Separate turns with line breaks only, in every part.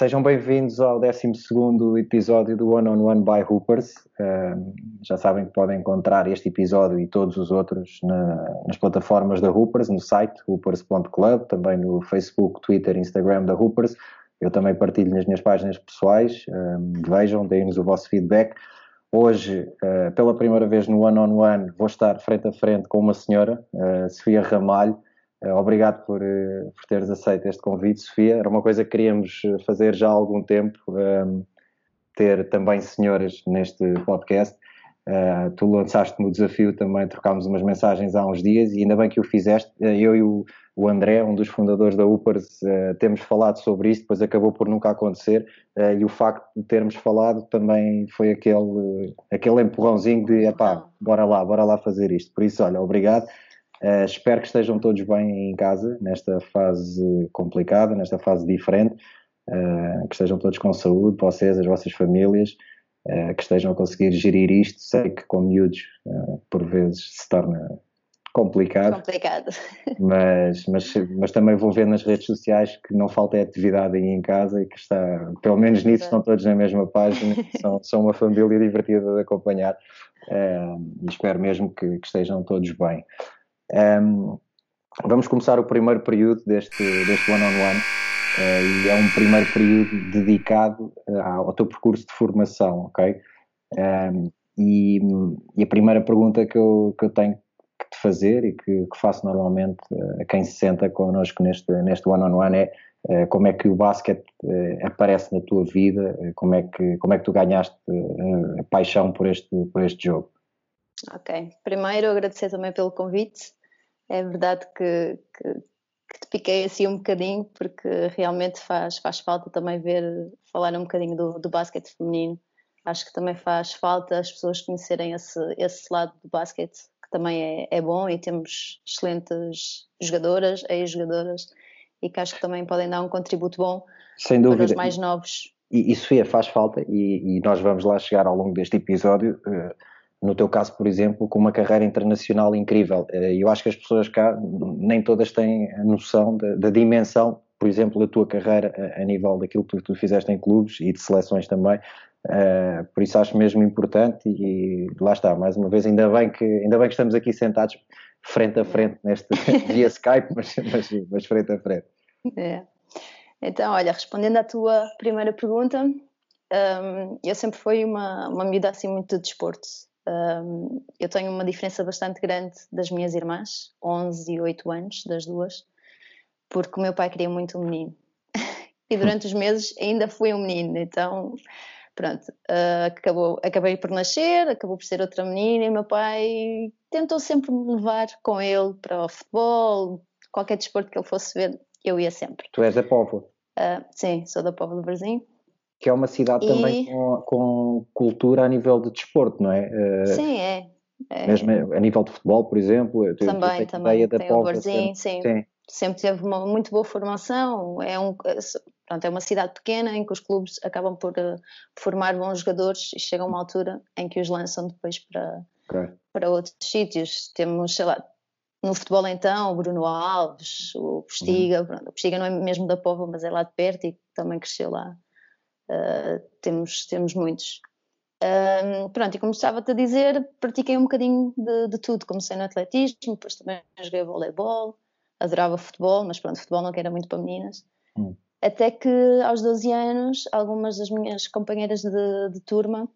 sejam bem-vindos ao 12 episódio do One on One by Hoopers. Uh, já sabem que podem encontrar este episódio e todos os outros na, nas plataformas da Hoopers, no site hoopers.club, também no Facebook, Twitter, Instagram da Hoopers. Eu também partilho nas minhas páginas pessoais. Uh, vejam, deem-nos o vosso feedback. Hoje, uh, pela primeira vez no One on One, vou estar frente a frente com uma senhora, Sofia Ramalho obrigado por, eh, por teres aceito este convite, Sofia. Era uma coisa que queríamos eh, fazer já há algum tempo, um, ehm, ter também senhoras neste podcast. Uh, tu lançaste-me o desafio também, trocámos umas mensagens há uns dias e ainda bem que o fizeste. Eu e o, o André, um dos fundadores da Upers, uh, temos falado sobre isto, depois acabou por nunca acontecer uh, e o facto de termos falado também foi aquele, aquele empurrãozinho de, epá, bora lá, bora lá fazer isto. Por isso, olha, obrigado. Uh, espero que estejam todos bem em casa, nesta fase complicada, nesta fase diferente, uh, que estejam todos com saúde, vocês, as vossas famílias, uh, que estejam a conseguir gerir isto. Sei que com miúdos, por vezes, se torna complicado.
Complicado.
Mas, mas, mas também vou ver nas redes sociais que não falta atividade aí em casa e que está, pelo menos nisso, estão todos na mesma página, são, são uma família divertida de acompanhar e espero mesmo que, que estejam todos bem. Um, vamos começar o primeiro período deste, deste one-on-one uh, e é um primeiro período dedicado uh, ao teu percurso de formação, ok? Um, e, e, a primeira pergunta que eu, que eu tenho que te fazer e que, que faço normalmente uh, a quem se senta connosco neste, neste one-on-one é como é que o basquete aparece na tua vida, como é que, como é que tu ganhaste a paixão por este, por este jogo?
Ok, primeiro agradecer também pelo convite é verdade que, que, que, te piquei assim um bocadinho, porque realmente faz, faz falta também ver, falar um bocadinho do, do basquete feminino. Acho que também faz falta as pessoas conhecerem esse, esse lado do basquete, que também é, é bom e temos excelentes jogadoras, ex-jogadoras, e que acho que também podem dar um contributo bom
Sem dúvida. para
os mais novos.
E, e Sofia, faz falta, e, e, nós vamos lá chegar ao longo deste episódio. Uh, no teu caso, por exemplo, com uma carreira internacional incrível. Eh, eu acho que as pessoas cá nem todas têm a noção da, dimensão, por exemplo, da tua carreira a, a, nível daquilo que tu fizeste em clubes e de seleções também. Uh, por isso acho mesmo importante e lá está, mais uma vez, ainda bem que, ainda bem que estamos aqui sentados frente a frente neste via Skype, mas, mas, mas, frente a frente.
É. Então, olha, respondendo à tua primeira pergunta, um, eu sempre fui uma, uma assim muito de desporto. Um, eu tenho uma diferença bastante grande das minhas irmãs, 11 e 8 anos, das duas, porque o meu pai queria muito um menino. e durante os meses ainda fui um menino, então pronto, uh, acabou, acabei por nascer, acabou por ser outra menina e meu pai tentou sempre me levar com ele para o futebol, qualquer desporto que ele fosse ver, eu ia sempre.
Tu és da Póvoa?
Uh, sim, sou da Póvoa do Brasil
que é uma cidade e... também com, com, cultura a nível de desporto, não é?
Eh, sim, é.
é. Mesmo a nível de futebol, por exemplo. Eu
também, também. Da tem o Barzinho, sim. sim. Sempre teve uma muito boa formação. É, um, pronto, é uma cidade pequena em que os clubes acabam por uh, formar bons jogadores e chega uma altura em que os lançam depois para, okay. para outros sítios. Temos, sei lá, no futebol então, o Bruno Alves, o Postiga. Uhum. o Postiga não é mesmo da Pova, mas é lá de perto e também cresceu lá. Uh, temos, temos muitos. Um, pronto, e como estava-te a dizer, pratiquei um bocadinho de, de, tudo. Comecei no atletismo, depois também joguei voleibol, adorava futebol, mas pronto, futebol não era muito para meninas. Hum. Até que aos 12 anos, algumas das minhas companheiras de, de turma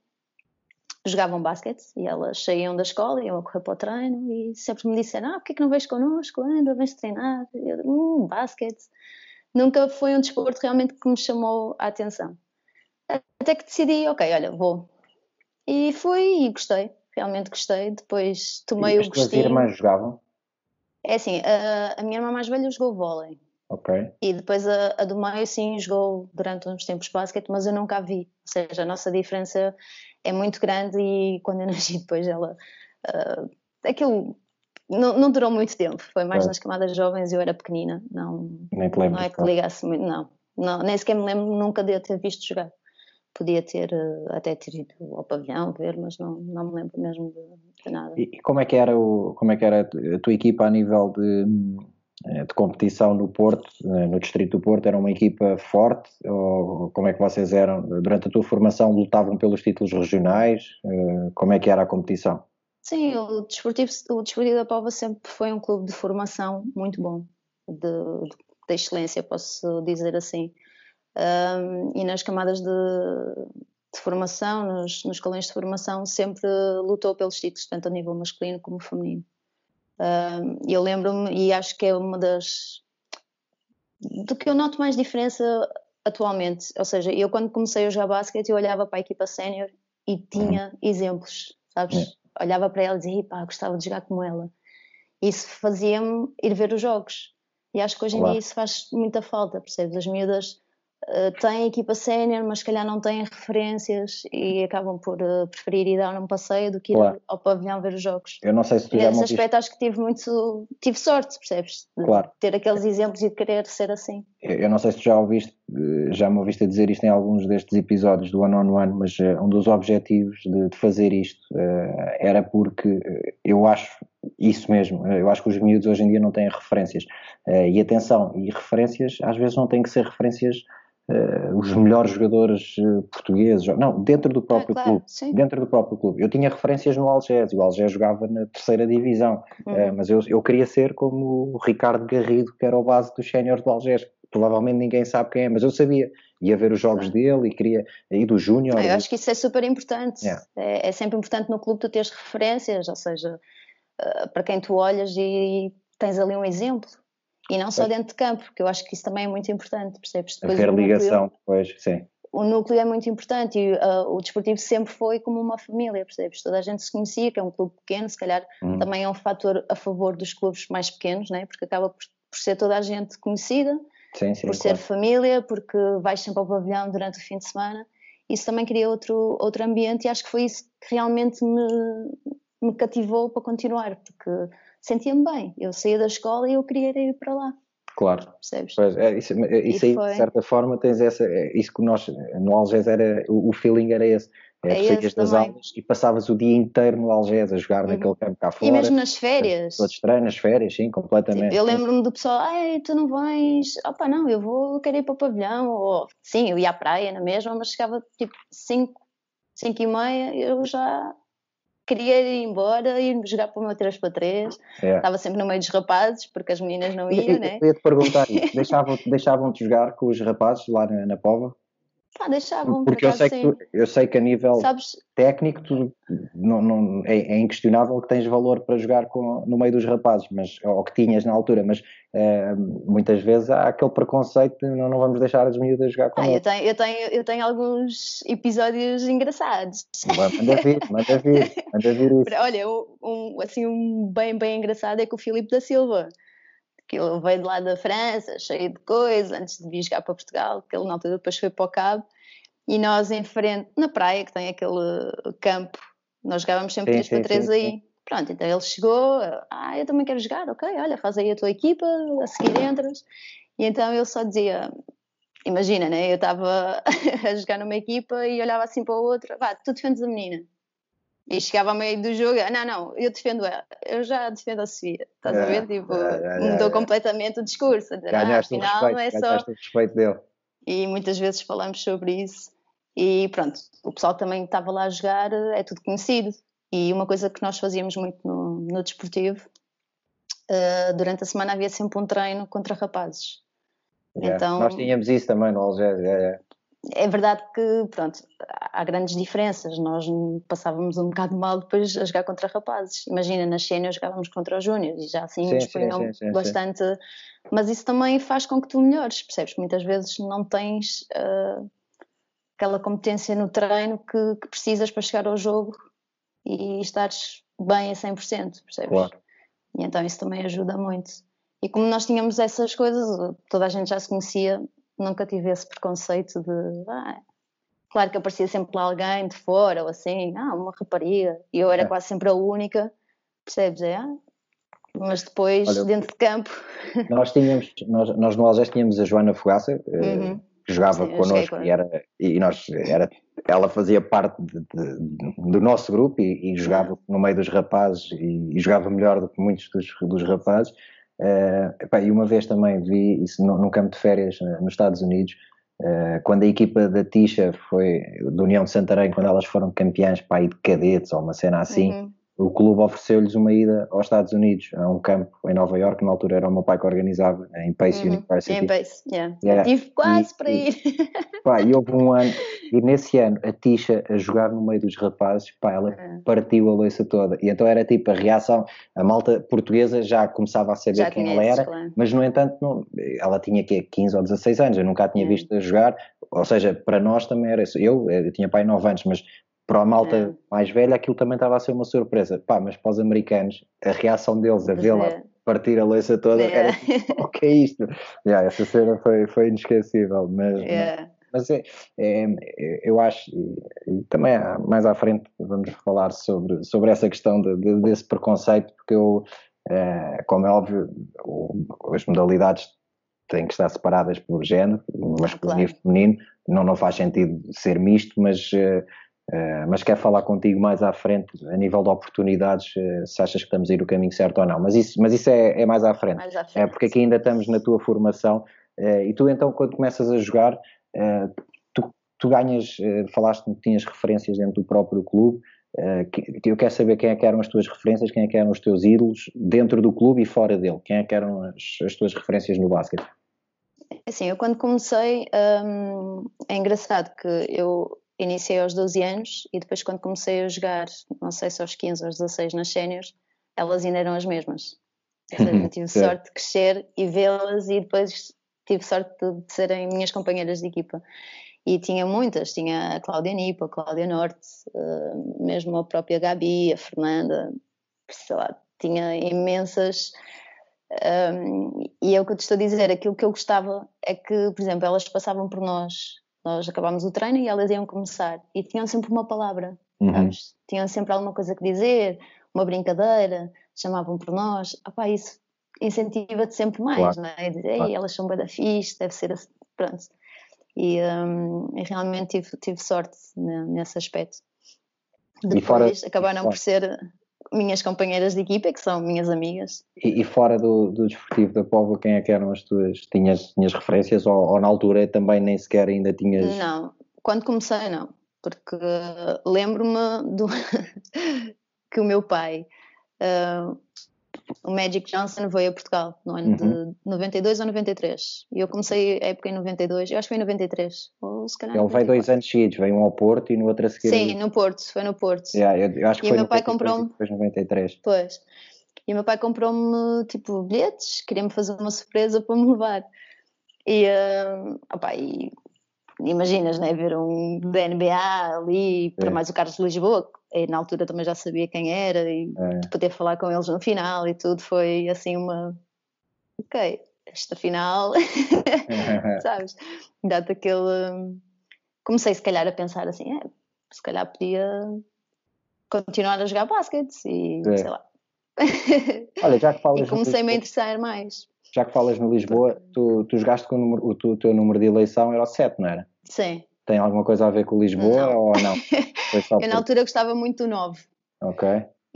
jogavam basquete e elas saíam da escola, iam a correr para o treino e sempre me disseram: Ah, porquê é que não vens connosco? Anda, vens treinar. E eu, hum, basquete. Nunca foi um desporto realmente que me chamou a atenção. Até que decidi, ok, olha, vou. E fui e gostei, realmente gostei. Depois tomei e o gostinho.
As irmãs jogavam?
É assim, a, a, minha irmã mais velha jogou vôlei.
Ok.
E depois a, a do meio, sim, jogou durante uns tempos basquete, mas eu nunca a vi. Ou seja, a nossa diferença é muito grande e quando eu nasci depois ela... Uh, aquilo não, não, durou muito tempo, foi mais é. nas camadas jovens e eu era pequenina. Não,
nem te lembro,
não é que ligasse muito, não, não. Nem sequer me lembro nunca de eu ter visto jogar podia ter eh, até ter ido ao pavilhão ver, mas não, não me lembro mesmo de, de nada.
E como é que era o, como é que era a tua equipa a nível de eh, de competição no Porto, eh, no distrito do Porto, era uma equipa forte? Ou como é que vocês eram? Durante a tua formação lutavam pelos títulos regionais? Como é que era a competição?
Sim, o Desportivo, o Desportivo da Pova sempre foi um clube de formação muito bom, de, de, de excelência, posso dizer assim. Um, e nas camadas de, de formação, nos, nos escalões de formação, sempre lutou pelos títulos, tanto a nível masculino como feminino. Um, eu lembro-me, e acho que é uma das. do que eu noto mais diferença atualmente. Ou seja, eu quando comecei a jogar basquete, eu olhava para a equipa sénior e tinha uhum. exemplos, sabes? É. Olhava para ela e dizia, pá, gostava de jogar como ela. Isso fazia-me ir ver os jogos. E acho que hoje em claro. dia isso faz muita falta, percebes? As miúdas uh, têm equipa sénior, mas se calhar não têm referências e acabam por uh, preferir ir dar um passeio do que ir claro. ao pavilhão ver os jogos.
Eu não sei se tu e já
nesse aspecto acho que tive muito, tive sorte, percebes? De claro. ter aqueles exemplos e de querer ser assim.
Eu não sei se tu já ouviste, eh, já me ouviste dizer isto em alguns destes episódios do One on One, mas um dos objetivos de, de fazer isto era porque eu acho isso mesmo, eu acho que os miúdos hoje em dia não têm referências. e atenção, e referências às vezes não têm que ser referências uh, os melhores jogadores uh, portugueses, não, dentro do próprio ah, claro, clube, sim. dentro do próprio clube. Eu tinha referências no Algés, o Algés jogava na terceira divisão, uhum. uh, mas eu, eu queria ser como o Ricardo Garrido, que era o base do sénior do Algés. Provavelmente ninguém sabe quem é, mas eu sabia. Ia ver os jogos dele e queria ir do Júnior.
eu acho que isso é super importante. Yeah. É, é, sempre importante no clube tu teres referências, ou seja, para quem tu olhas e tens ali um exemplo. E não só dentro de campo, porque eu acho que isso também é muito importante, percebes?
Depois Haver ligação, depois, sim.
O núcleo é muito importante e uh, o desportivo sempre foi como uma família, percebes? Toda a gente se conhecia, que é um clube pequeno, se calhar hum. também é um fator a favor dos clubes mais pequenos, né? porque acaba por, por ser toda a gente conhecida, sim, sim, por claro. ser família, porque vais sempre ao pavilhão durante o fim de semana. Isso também cria outro, outro ambiente e acho que foi isso que realmente me, me cativou para continuar, porque sentia-me bem. Eu saía da escola e eu queria ir para lá.
Claro, percebes? Pois, é, isso, isso aí, foi... de certa forma, tens essa. É, isso que nós, no Algés, era, o, o feeling era esse. É, é saías das aulas e passavas o dia inteiro no Algés a jogar uhum. naquele campo cá fora.
E mesmo nas férias.
Todos treinos, nas férias, sim, completamente. Tipo,
eu lembro-me do pessoal, ai, tu não vais, opa, não, eu vou, querer ir para o pavilhão, ou, sim, eu ia à praia na mesma, mas chegava tipo 5, 5 e meia, eu já queria ir embora, ir jogar para o meu 3x3. É. Estava sempre no meio dos rapazes, porque as meninas não iam, né?
Eu ia te perguntar isso. Deixavam-te deixavam jogar com os rapazes lá na, na Pova?
Pá, deixavam.
Porque por eu, sei que tu, eu sei que a nível Sabes, técnico tu, não, não, é, é, inquestionável que tens valor para jogar com, no meio dos rapazes, mas, ou que tinhas na altura, mas é, muitas vezes há aquele preconceito de não, não vamos deixar as miúdas jogar com
ah, eu tenho, eu, tenho, eu tenho alguns episódios engraçados.
Manda vir, manda vir, manda vir isso.
Olha, um, assim, um bem, bem engraçado é que o Filipe da Silva que ele veio de lá da França, cheio de coisas, antes de vir jogar para Portugal, que ele na altura depois foi para o Cabo, e nós em frente, na praia, que tem aquele campo, nós jogávamos sempre 3 para 3 aí. Sim. Pronto, então ele chegou, ah, eu também quero jogar, ok, olha, faz aí a tua equipa, a seguir entras. E então ele só dizia, imagina, né, eu estava a jogar numa equipa e olhava assim para a outra, vá, tu defendes a menina. E chegava ao meio do jogo, não, não, eu defendo ela, eu já defendo a Sofia, estás é, a ver? Tipo, é, é, mudou completamente o discurso. Dizer,
ganhaste ah, afinal, o respeito, não é só... o respeito dele.
E muitas vezes falamos sobre isso. E pronto, o pessoal também estava lá a jogar, é tudo conhecido. E uma coisa que nós fazíamos muito no, no desportivo, uh, durante a semana havia sempre um treino contra rapazes.
Yeah. Então, nós tínhamos isso também no Algés. Yeah, yeah
é verdade que, pronto, há grandes diferenças. Nós passávamos um bocado mal depois a jogar contra rapazes. Imagina, na cenas jogávamos contra os júniores e já assim nos punham bastante. Mas isso também faz com que tu melhores, percebes? Muitas vezes não tens uh, aquela competência no treino que, que, precisas para chegar ao jogo e estares bem a 100%, percebes? Claro. E então isso também ajuda muito. E como nós tínhamos essas coisas, toda a gente já se conhecia, nunca tive esse preconceito de. Ah, claro que aparecia sempre lá alguém de fora ou assim, ah, uma rapariga, e eu era é. quase sempre a única, percebes? É, mas depois, Olha, dentro de campo.
Nós tínhamos, nós, nós no Algés tínhamos a Joana Fogaça, eh, uhum. que jogava Sim, connosco e, era, e nós, era, ela fazia parte de, de, do nosso grupo e, e jogava uhum. no meio dos rapazes e, e, jogava melhor do que muitos dos, dos rapazes. Uh, e uma vez também vi isso no, campo de férias nos Estados Unidos, uh, quando a equipa da Tisha foi, da União de Santarém, quando elas foram campeãs para de cadetes ou uma cena assim, uhum o clube ofereceu-lhes uma ida aos Estados Unidos, a um campo em Nova York, na altura era o meu pai que organizava, em Pace uhum. University.
Em Pace, yeah. yeah. tive quase e, para ir.
pá, e houve um ano, e nesse ano, a Tisha a jogar no meio dos rapazes, pá, ela uhum. partiu a louça toda. E então era tipo a reação, a malta portuguesa já começava a saber já quem ela era, claro. mas no entanto, não, ela tinha que 15 ou 16 anos, eu nunca a tinha uhum. visto a jogar, ou seja, para nós também era isso. Eu, eu tinha pai 9 anos, mas para a malta é. mais velha aquilo também estava a ser uma surpresa. Pá, mas para os americanos, a reação deles a vê-la é. partir a louça toda é. era o que é isto? Yeah, essa cena foi, foi inesquecível, mas, é. mas é, é, eu acho, e, e, também mais à frente vamos falar sobre, sobre essa questão de, de, desse preconceito, porque eu, é, como é óbvio, as modalidades têm que estar separadas por género, masculino claro. e feminino, não, não faz sentido ser misto, mas uh, Uh, mas quero falar contigo mais à frente, a nível de oportunidades, uh, se achas que estamos a ir o caminho certo ou não. Mas isso, mas isso é, é mais, à frente. mais à frente. É porque aqui ainda estamos na tua formação uh, e tu então quando começas a jogar, tu, tu, ganhas, falaste que tinhas referências dentro do próprio clube, que, eu quero saber quem é que eram as tuas referências, quem é que eram os teus ídolos dentro do clube e fora dele, quem é que eram as, as tuas referências no basquete?
Assim, eu quando comecei, hum, é engraçado que eu iniciei aos 12 anos e depois quando comecei a jogar, não sei se aos 15 ou aos 16 nas séniores, elas ainda eram as mesmas. Seja, eu tive sorte de crescer e vê-las e depois tive sorte de serem minhas companheiras de equipa. E tinha muitas, tinha a Cláudia Nipa, a Cláudia Norte, eh, mesmo a própria Gabi, a Fernanda, sei lá, tinha imensas. Um, ehm, e é o que eu te estou a dizer, aquilo que eu gostava é que, por exemplo, elas passavam por nós nós acabámos o treino e elas iam começar e tinham sempre uma palavra, uhum. Tinham sempre alguma coisa que dizer, uma brincadeira, chamavam por nós. Opá, isso incentiva-te sempre mais, claro. não é? Dizer, claro. elas são bem da fixe, deve ser assim, pronto. E, um, e realmente tive, tive sorte nesse aspecto. Depois fora, acabaram por ser minhas companheiras de equipa, que são minhas amigas.
E, e fora do, do desportivo da Póvoa, quem é que eram as tuas? Tinhas, tinhas referências ou, ou, na altura também nem sequer ainda tinhas?
Não, quando comecei não, porque lembro-me do que o meu pai uh, o Magic Johnson veio a Portugal no ano uhum. de 92 ou 93. E eu comecei a época em 92, eu acho que foi em 93. Ou se calhar
Ele veio dois anos seguidos, veio um ao Porto e no outro a seguir.
Sim, no Porto, foi no Porto.
Yeah, eu, eu acho que
e
foi
meu pai comprou-me.
Depois 93.
Pois. E o meu pai comprou-me tipo bilhetes, queria-me fazer uma surpresa para me levar. E, uh, opa, e imaginas, né, ver um da NBA ali, para mais o Carlos de Lisboa, e na altura também já sabia quem era e é. poder falar com eles no final e tudo foi assim uma ok, esta final sabes, dá-te aquele comecei se calhar a pensar assim, é, se calhar podia continuar a jogar basquete e é. sei lá.
Olha, já que falas
e comecei-me a interessar mais
já que falas no Lisboa, tu, tu jogaste com o, número, o, teu número de eleição era o 7, não era?
Sim.
Tem alguma coisa a ver com Lisboa não. ou não?
eu na altura gostava muito do 9.
Ok.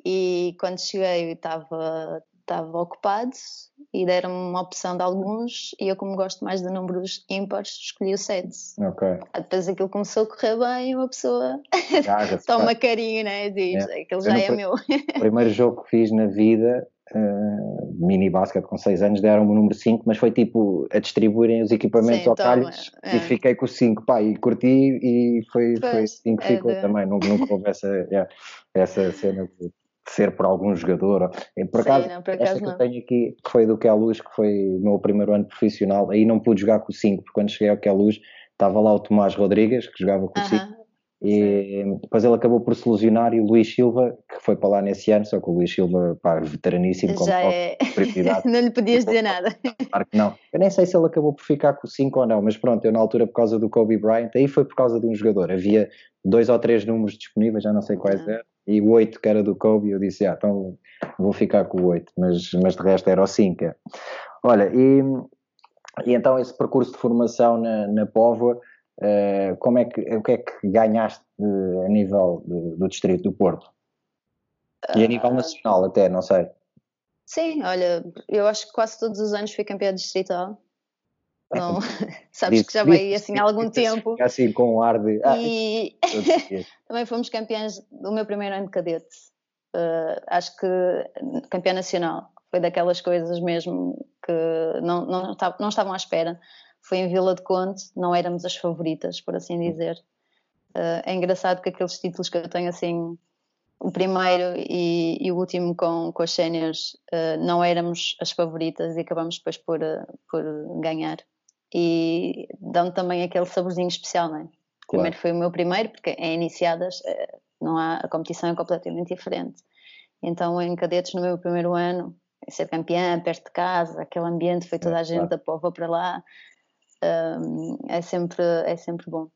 E quando cheguei estava estava ocupado e deram-me uma opção de alguns e eu como gosto mais de números ímpares escolhi o 7
ok
depois aquilo começou a correr bem uma pessoa toma carinho né diz é. aquele já é meu
o primeiro jogo que fiz na vida uh, mini basket com 6 anos deram-me o número 5 mas foi tipo a distribuírem os equipamentos Sim, ao calhos é. e fiquei com o 5 pá, e curti e foi, pois, foi assim que é ficou de... também nunca, nunca houve essa, yeah, essa cena de ser por algum jogador. Por acaso, Sim, não, por acaso esta que eu tenho aqui, que foi do Que Luz, que foi o meu primeiro ano profissional, aí não pude jogar com o 5, porque quando cheguei ao Que Luz estava lá o Tomás Rodrigues, que jogava com o 5, e Sim. depois ele acabou por se lesionar e o Luís Silva, que foi para lá nesse ano, só que o Luís Silva, pá, veteraníssimo,
como Já é... não lhe podias dizer nada.
Claro que não. Eu nem sei se ele acabou por ficar com o 5 ou não, mas pronto, eu na altura, por causa do Kobe Bryant, aí foi por causa de um jogador. Havia dois ou três números disponíveis, já não sei quais eram e o 8 que era do Kobe, eu disse, ah, então vou ficar com o 8, mas, mas de resto era o 5. Olha, e, e então esse percurso de formação na, na Póvoa, uh, como é que, o que é que ganhaste de, a nível de, do Distrito do Porto? E a nível nacional até, não sei.
Sim, olha, eu acho que quase todos os anos fui campeã distrital. Não, sabes que já vai assim há algum tempo.
Assim com o ar de.
Ah, e também fomos campeãs do meu primeiro ano de cadete. Uh, acho que campeã nacional. Foi daquelas coisas mesmo que não, não, não estavam à espera. Foi em Vila de Conte, não éramos as favoritas, por assim dizer. Uh, é engraçado que aqueles títulos que eu tenho assim o primeiro e, e, o último com, com as séniores uh, não éramos as favoritas e acabamos depois por, uh, por ganhar. E dão também aquele saborzinho especial, não é? Claro. Primeiro foi o meu primeiro, porque em iniciadas uh, não há, a competição é completamente diferente. Então, em cadetes, no meu primeiro ano, ser campeã, perto de casa, aquele ambiente, foi toda a gente claro. da pova para lá, é, sempre, é sempre bom.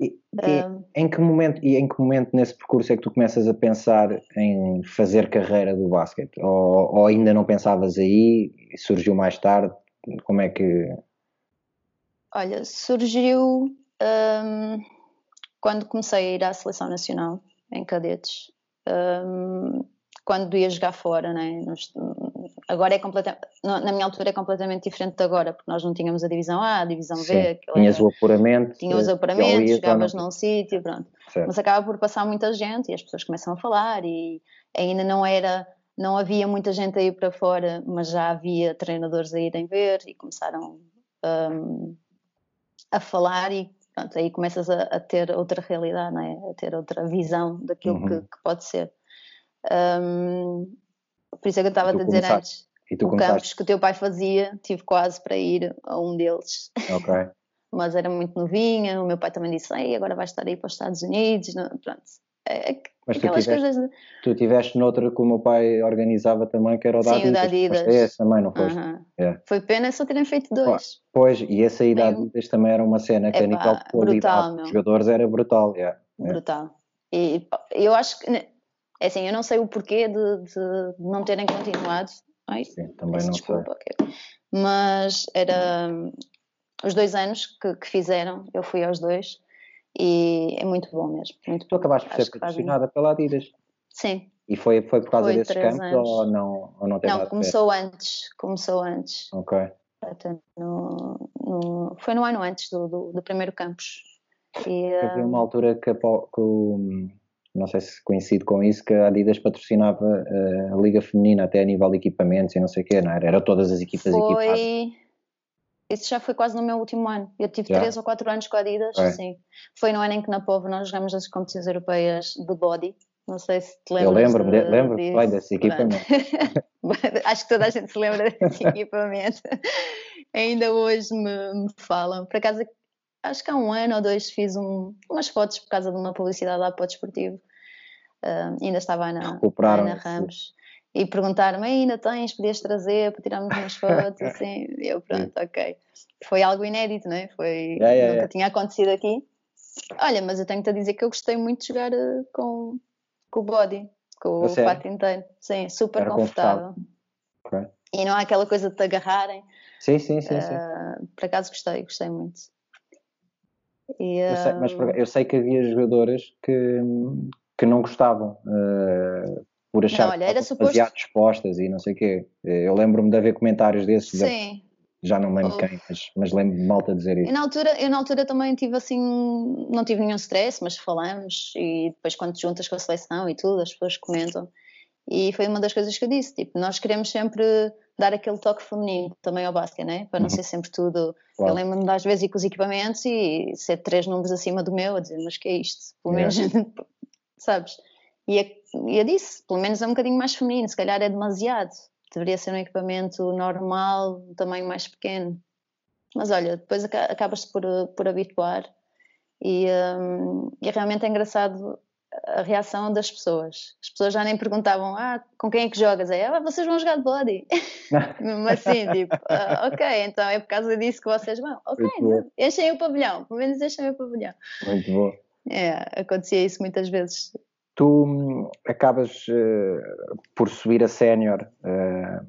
E, e, em que momento e em que momento nesse percurso é que tu começas a pensar em fazer carreira do basquete? Ou, ou ainda não pensavas aí? Surgiu mais tarde? Como é que?
Olha, surgiu um, quando comecei a ir à seleção nacional em cadetes. Um, quando ia jogar fora, né? Nos, agora é completamente, na minha altura é completamente diferente de agora, porque nós não tínhamos a divisão A, a divisão
Sim. B. Tinhas o apuramento.
Tinhas o apuramento, jogavas num sítio, pronto. Certo. Mas acaba por passar muita gente e as pessoas começam a falar e ainda não era, não havia muita gente a ir para fora, mas já havia treinadores a irem ver e começaram um, a falar e pronto, aí começas a, a, ter outra realidade, não é? a ter outra visão daquilo uhum. que, que, pode ser. Um, por isso é que eu estava a dizer antes. E tu o campus que o teu pai fazia, tive quase para ir a um deles.
Ok.
Mas era muito novinha, o meu pai também disse, Ei, agora vais estar aí para os Estados Unidos, não, pronto. É, é
Mas tu tiveste, coisas... tu tiveste noutra que o meu pai organizava também, que era o da
Sim,
Adidas. Sim, esse também, não foste? Uh
-huh. yeah. Foi pena só terem feito dois.
Pois, e esse aí da Adidas também era uma cena que a nível de qualidade dos jogadores era brutal. Yeah.
Brutal. E eu acho que é assim, eu não sei o porquê de, de não terem continuado. Ai,
Sim, também não desculpa, sei.
Okay. Mas era os dois anos que, que, fizeram, eu fui aos dois e é muito bom mesmo. Muito
tu acabaste por ser patrocinada pela Adidas.
Sim.
E foi, foi por causa foi desses campos anos. ou não, ou não tem
Não, começou antes. Começou antes.
Ok.
no, no, foi no ano antes do, do, do primeiro campus.
E, Havia uma altura que, que não sei se coincide com isso, que a Adidas patrocinava uh, a Liga Feminina até a nível de equipamentos e não sei o quê, não era? Era todas as equipas
foi...
equipadas.
Isso já foi quase no meu último ano. Eu tive já? 3 ou 4 anos com a Adidas, é. sim. Foi no ano em que na POV nós jogamos as competições europeias de body. Não sei se te lembras.
Eu lembro-me, de, lembro disso. desse equipamento.
Acho que toda a gente se lembra desse equipamento. Ainda hoje me, me, falam. Por acaso, acho que há um ano ou dois fiz um, umas fotos por causa de uma publicidade lá para o desportivo. Uh, ainda estava a Ana, Ana Ramos. E perguntaram-me, ainda tens, podias trazer para tirarmos umas fotos, assim, eu pronto, ok. Foi algo inédito, não é? Foi, yeah, yeah, nunca yeah. tinha acontecido aqui. Olha, mas eu tenho-te a dizer que eu gostei muito de jogar uh, com, com o body, com o fato inteiro. Sim, super Era confortável. confortável. Okay. E não há aquela coisa de te agarrarem.
Sim, sim, sim, uh, sim.
Por acaso gostei, gostei muito.
E, eu, sei, mas eu sei que havia jogadoras que, que não gostavam. Uh, por achar não, olha, era que suposto... demasiado dispostas e não sei o quê. Eu lembro-me de haver comentários desses.
Sim.
Já não me lembro quem, mas, mas lembro-me de malta dizer isso.
Eu na, altura, eu na altura também tive assim, não tive nenhum stress, mas falamos e depois quando te juntas com a seleção e tudo, as pessoas comentam. E foi uma das coisas que eu disse, tipo, nós queremos sempre dar aquele toque feminino também ao basquete, né? Para não uhum. ser sempre tudo. Claro. Eu lembro-me das vezes ir com os equipamentos e ser três números acima do meu, a dizer, mas que é isto? Pelo menos, sabes? E eu, eu disse, pelo menos é um bocadinho mais feminino, se calhar é demasiado. Deveria ser um equipamento normal, um tamanho mais pequeno. Mas olha, depois acabas por, por habituar e, um, e realmente é engraçado a reação das pessoas. As pessoas já nem perguntavam, ah, com quem é que jogas? É, ah, vocês vão jogar de body. Mesmo assim, tipo, ah, ok, então é por causa disso que vocês vão. Ok, não, enchem o pavilhão, pelo menos enchem o pavilhão.
Muito bom.
É, acontecia isso muitas vezes.
Tu hum, acabas uh, por subir a sénior uh,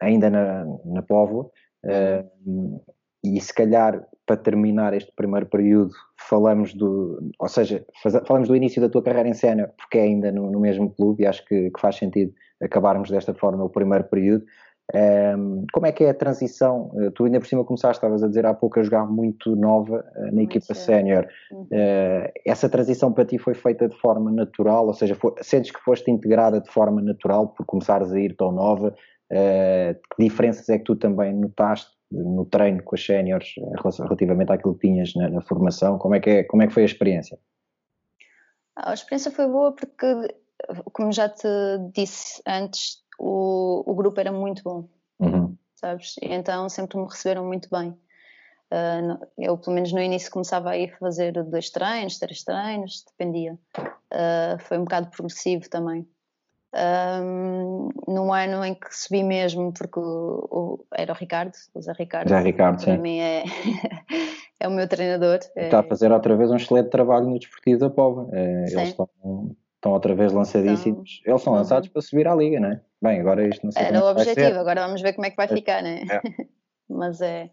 ainda na, na Povo. Uh, e se calhar para terminar este primeiro período falamos do, ou seja, faz, falamos do início da tua carreira em cena porque é ainda no, no mesmo clube e acho que, que, faz sentido acabarmos desta forma o primeiro período. Um, como é que é a transição? Uh, tu ainda por cima começaste, estavas a dizer há pouco, a jogar muito nova uh, na equipa sénior. Uhum. Uh, essa transição para ti foi feita de forma natural, ou seja, foi, sentes que foste integrada de forma natural por começares a ir tão nova? que diferenças é que tu também notaste no treino com as séniores relativamente àquilo que tinhas na, na, formação? Como é, que é, como é que foi a experiência?
A experiência foi boa porque, como já te disse antes, o, o grupo era muito bom, uhum. sabes? Então sempre me receberam muito bem. Uh, eu, pelo menos no início, começava a ir fazer dois treinos, três treinos, dependia. Uh, foi um bocado progressivo também. Um, no ano em que subi mesmo, porque o, o, era o Ricardo, o Zé Ricardo.
Zé Ricardo,
para
sim.
mim é, é o meu treinador.
Está é... a fazer outra vez um excelente trabalho no Desportivo da Pova. É, eles estão, estão outra vez lançadíssimos. Então, eles são lançados uhum. para subir à Liga, não é? Bem, agora isto não sei
Era o objetivo, agora vamos ver como é que vai é, ficar, não é? é. mas é.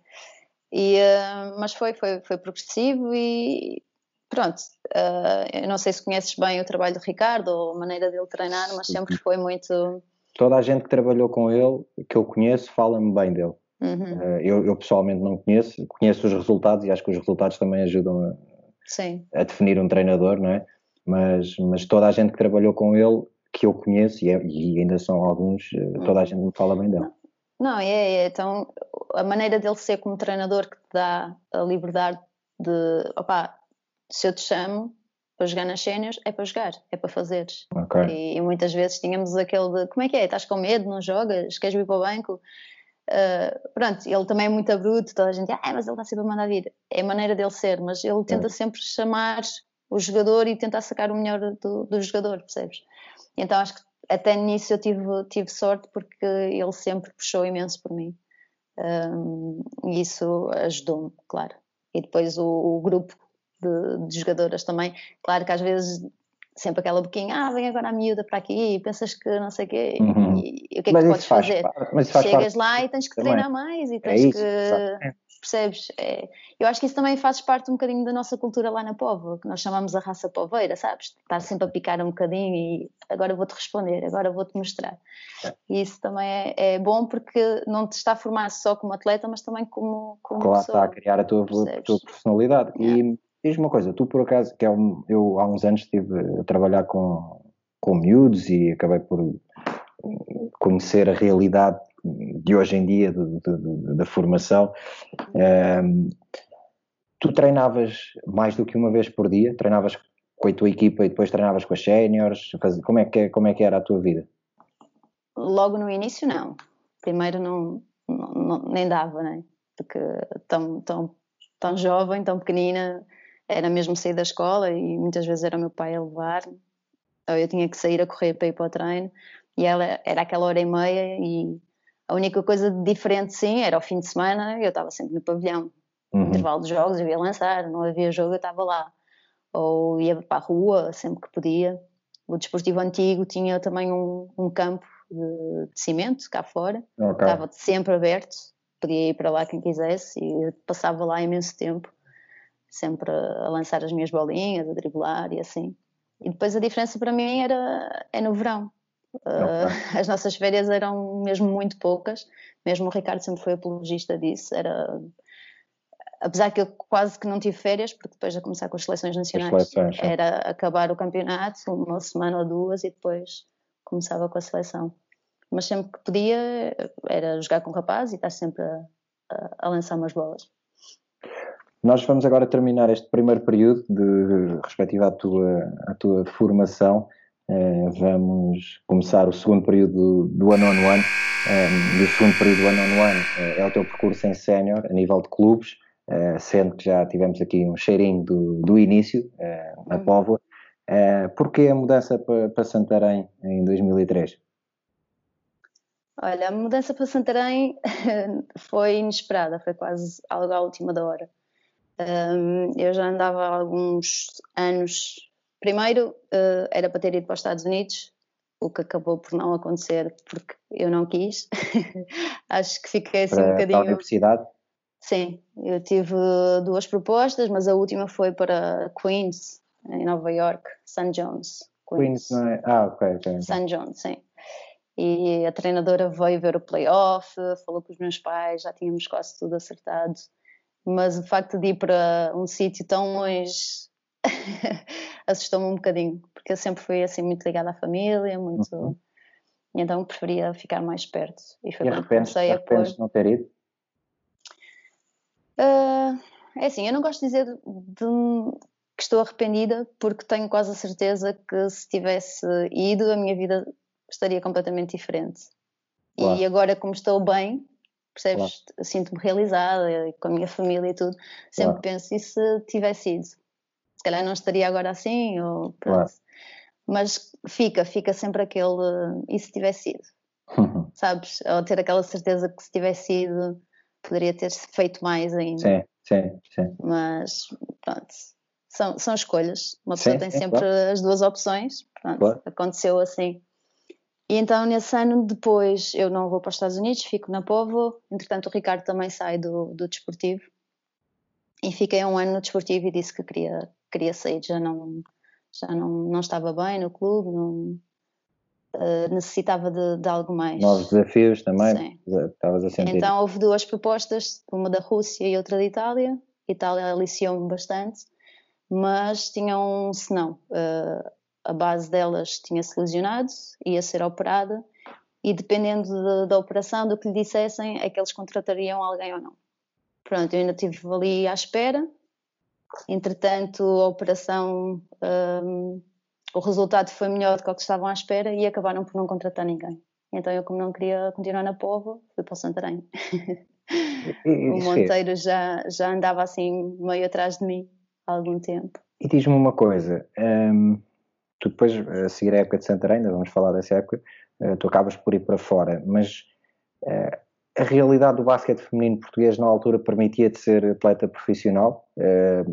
E, uh, mas foi, foi, foi progressivo e pronto, uh, eu não sei se conheces bem o trabalho do Ricardo ou a maneira dele treinar, mas sempre foi muito.
Toda a gente que trabalhou com ele, que eu conheço, fala-me bem dele. Uhum. Uh, eu, eu, pessoalmente não conheço, conheço os resultados e acho que os resultados também ajudam a, a definir um treinador, não é? Mas, mas toda a gente que trabalhou com ele, que eu conheço, e, é, e ainda são alguns, uh, toda a gente me fala bem dele.
Não, é, é, então a maneira dele ser como treinador que te dá a liberdade de, opá, se eu te chamo para jogar nas séniores, é para jogar, é para fazeres. Okay. E, e, muitas vezes tínhamos aquele de como é que é? Estás com medo, não jogas, queres vir para o banco? Uh, pronto, ele também é muito bruto, toda a gente, ah, mas ele está sempre a mandar vir. É a maneira dele ser, mas ele tenta é. sempre chamar o jogador e tentar sacar o melhor do, do jogador, percebes? Então acho que até nisso eu tive, tive sorte porque ele sempre puxou imenso por mim. Um, e isso ajudou-me, claro. E depois o, o grupo de, de, jogadoras também. Claro que às vezes sempre aquela boquinha, ah, vem agora a miúda para aqui, pensas que não sei o quê, uhum. e, e, o que é que podes fazer? Chegas lá e tens que treinar mais e é tens é isso, que. Percebes? É, eu acho que isso também faz parte um bocadinho da nossa cultura lá na Povo, que nós chamamos a raça poveira, sabes? Estar sempre a picar um bocadinho e agora vou-te responder, agora vou-te mostrar. E isso também é, é, bom porque não te está a formar só como atleta, mas também como, como
claro, pessoa. está a criar a tua, a tua personalidade. E Diz-me uma coisa, tu por acaso, que é um, eu há uns anos estive a trabalhar com, com miúdos e acabei por conhecer a realidade de hoje em dia da formação. Um, tu treinavas mais do que uma vez por dia? Treinavas com a tua equipa e depois treinavas com as séniores? Como, é que, como é que era a tua vida?
Logo no início, não. Primeiro não, não nem dava, né? Porque tão, tão, tão jovem, tão pequenina, era mesmo sair da escola e muitas vezes era o meu pai a levar-me, ou eu tinha que sair a correr para ir para o treino, e ela era aquela hora e meia e a única coisa diferente sim era o fim de semana, eu estava sempre no pavilhão, uhum. intervalo de jogos, eu ia lançar, não havia jogo, eu estava lá, ou ia para a rua sempre que podia. O desportivo antigo tinha também um, um campo de, de, cimento cá fora, okay. estava sempre aberto, podia ir para lá quem quisesse e passava lá imenso tempo sempre a lançar as minhas bolinhas, a driblar e assim. E depois a diferença para mim era é no verão. Uh, as nossas férias eram mesmo muito poucas, mesmo o Ricardo sempre foi apologista disso. Era, apesar que eu quase que não tive férias, porque depois de começar com as seleções nacionais, as seleções, era acabar o campeonato, uma semana ou duas, e depois começava com a seleção. Mas sempre que podia, era jogar com o rapaz e estar sempre a, a, a lançar umas bolas.
Nós vamos agora terminar este primeiro período de respectivo à tua, à tua formação. Uh, vamos começar o segundo período do one on one. Um, e o segundo período do one on one uh, é o teu percurso em sénior a nível de clubes, uh, sendo que já tivemos aqui um cheirinho do, do início na hum. Póvoa. Uh, porquê a mudança para, para Santarém em 2003?
Olha, a mudança para Santarém foi inesperada, foi quase algo à última da hora. Um, eu já andava há alguns anos. Primeiro uh, era para ter ido para os Estados Unidos, o que acabou por não acontecer porque eu não quis. Acho que fiquei assim
para,
um bocadinho.
Para a universidade?
Sim, eu tive duas propostas, mas a última foi para Queens, em Nova York, St. John's.
Queens, Queens não é? Ah, ok, ok.
St. John's, sim. E a treinadora veio ver o playoff, falou com os meus pais, já tínhamos quase tudo acertado. Mas o facto de ir para um sítio tão longe assustou-me um bocadinho, porque eu sempre fui assim muito ligada à família, muito. Uhum. Então preferia ficar mais perto.
E foi e quando comecei a pôr. não ter ido?
Uh, é assim, eu não gosto de dizer de, de, que estou arrependida, porque tenho quase a certeza que se tivesse ido, a minha vida estaria completamente diferente. Claro. E agora, como estou bem, percebes? Claro. Sinto-me realizada com a minha família e tudo. Sempre claro. penso, e se tivesse ido? Se calhar não estaria agora assim, ou claro. Mas fica, fica sempre aquele, e se tivesse ido? Uhum. Sabes? Ou ter aquela certeza que se tivesse ido, poderia ter feito mais ainda.
Sim, sim, sim.
Mas, pronto. São, são escolhas. Uma pessoa sim, tem sempre as duas opções. Pronto, aconteceu assim. E então, nesse ano depois, eu não vou para os Estados Unidos, fico na Povo. Entretanto, o Ricardo também sai do, do desportivo. E fiquei um ano no desportivo e disse que queria, queria sair. Já não, já não, não estava bem no clube, não, uh, necessitava de, de, algo mais.
Novos desafios também? Sim. Estavas a sentir.
Então, houve duas propostas, uma da Rússia e outra da Itália. A Itália aliciou-me bastante, mas tinha um senão. Uh, a base delas tinha-se lesionado, ia ser operada e dependendo de, da operação, do que lhe dissessem, é que eles contratariam alguém ou não. Pronto, eu ainda estive ali à espera. Entretanto, a operação, um, o resultado foi melhor do que o que estavam à espera e acabaram por não contratar ninguém. Então eu, como não queria continuar na Povo, fui para o Santarém. o Monteiro já, já andava assim meio atrás de mim há algum tempo.
E diz-me uma coisa, um tu depois, a seguir a época de Santarém, ainda vamos falar dessa época, eh, tu acabas por ir para fora, mas eh, a realidade do basquete feminino português na altura permitia-te ser atleta profissional? Eh,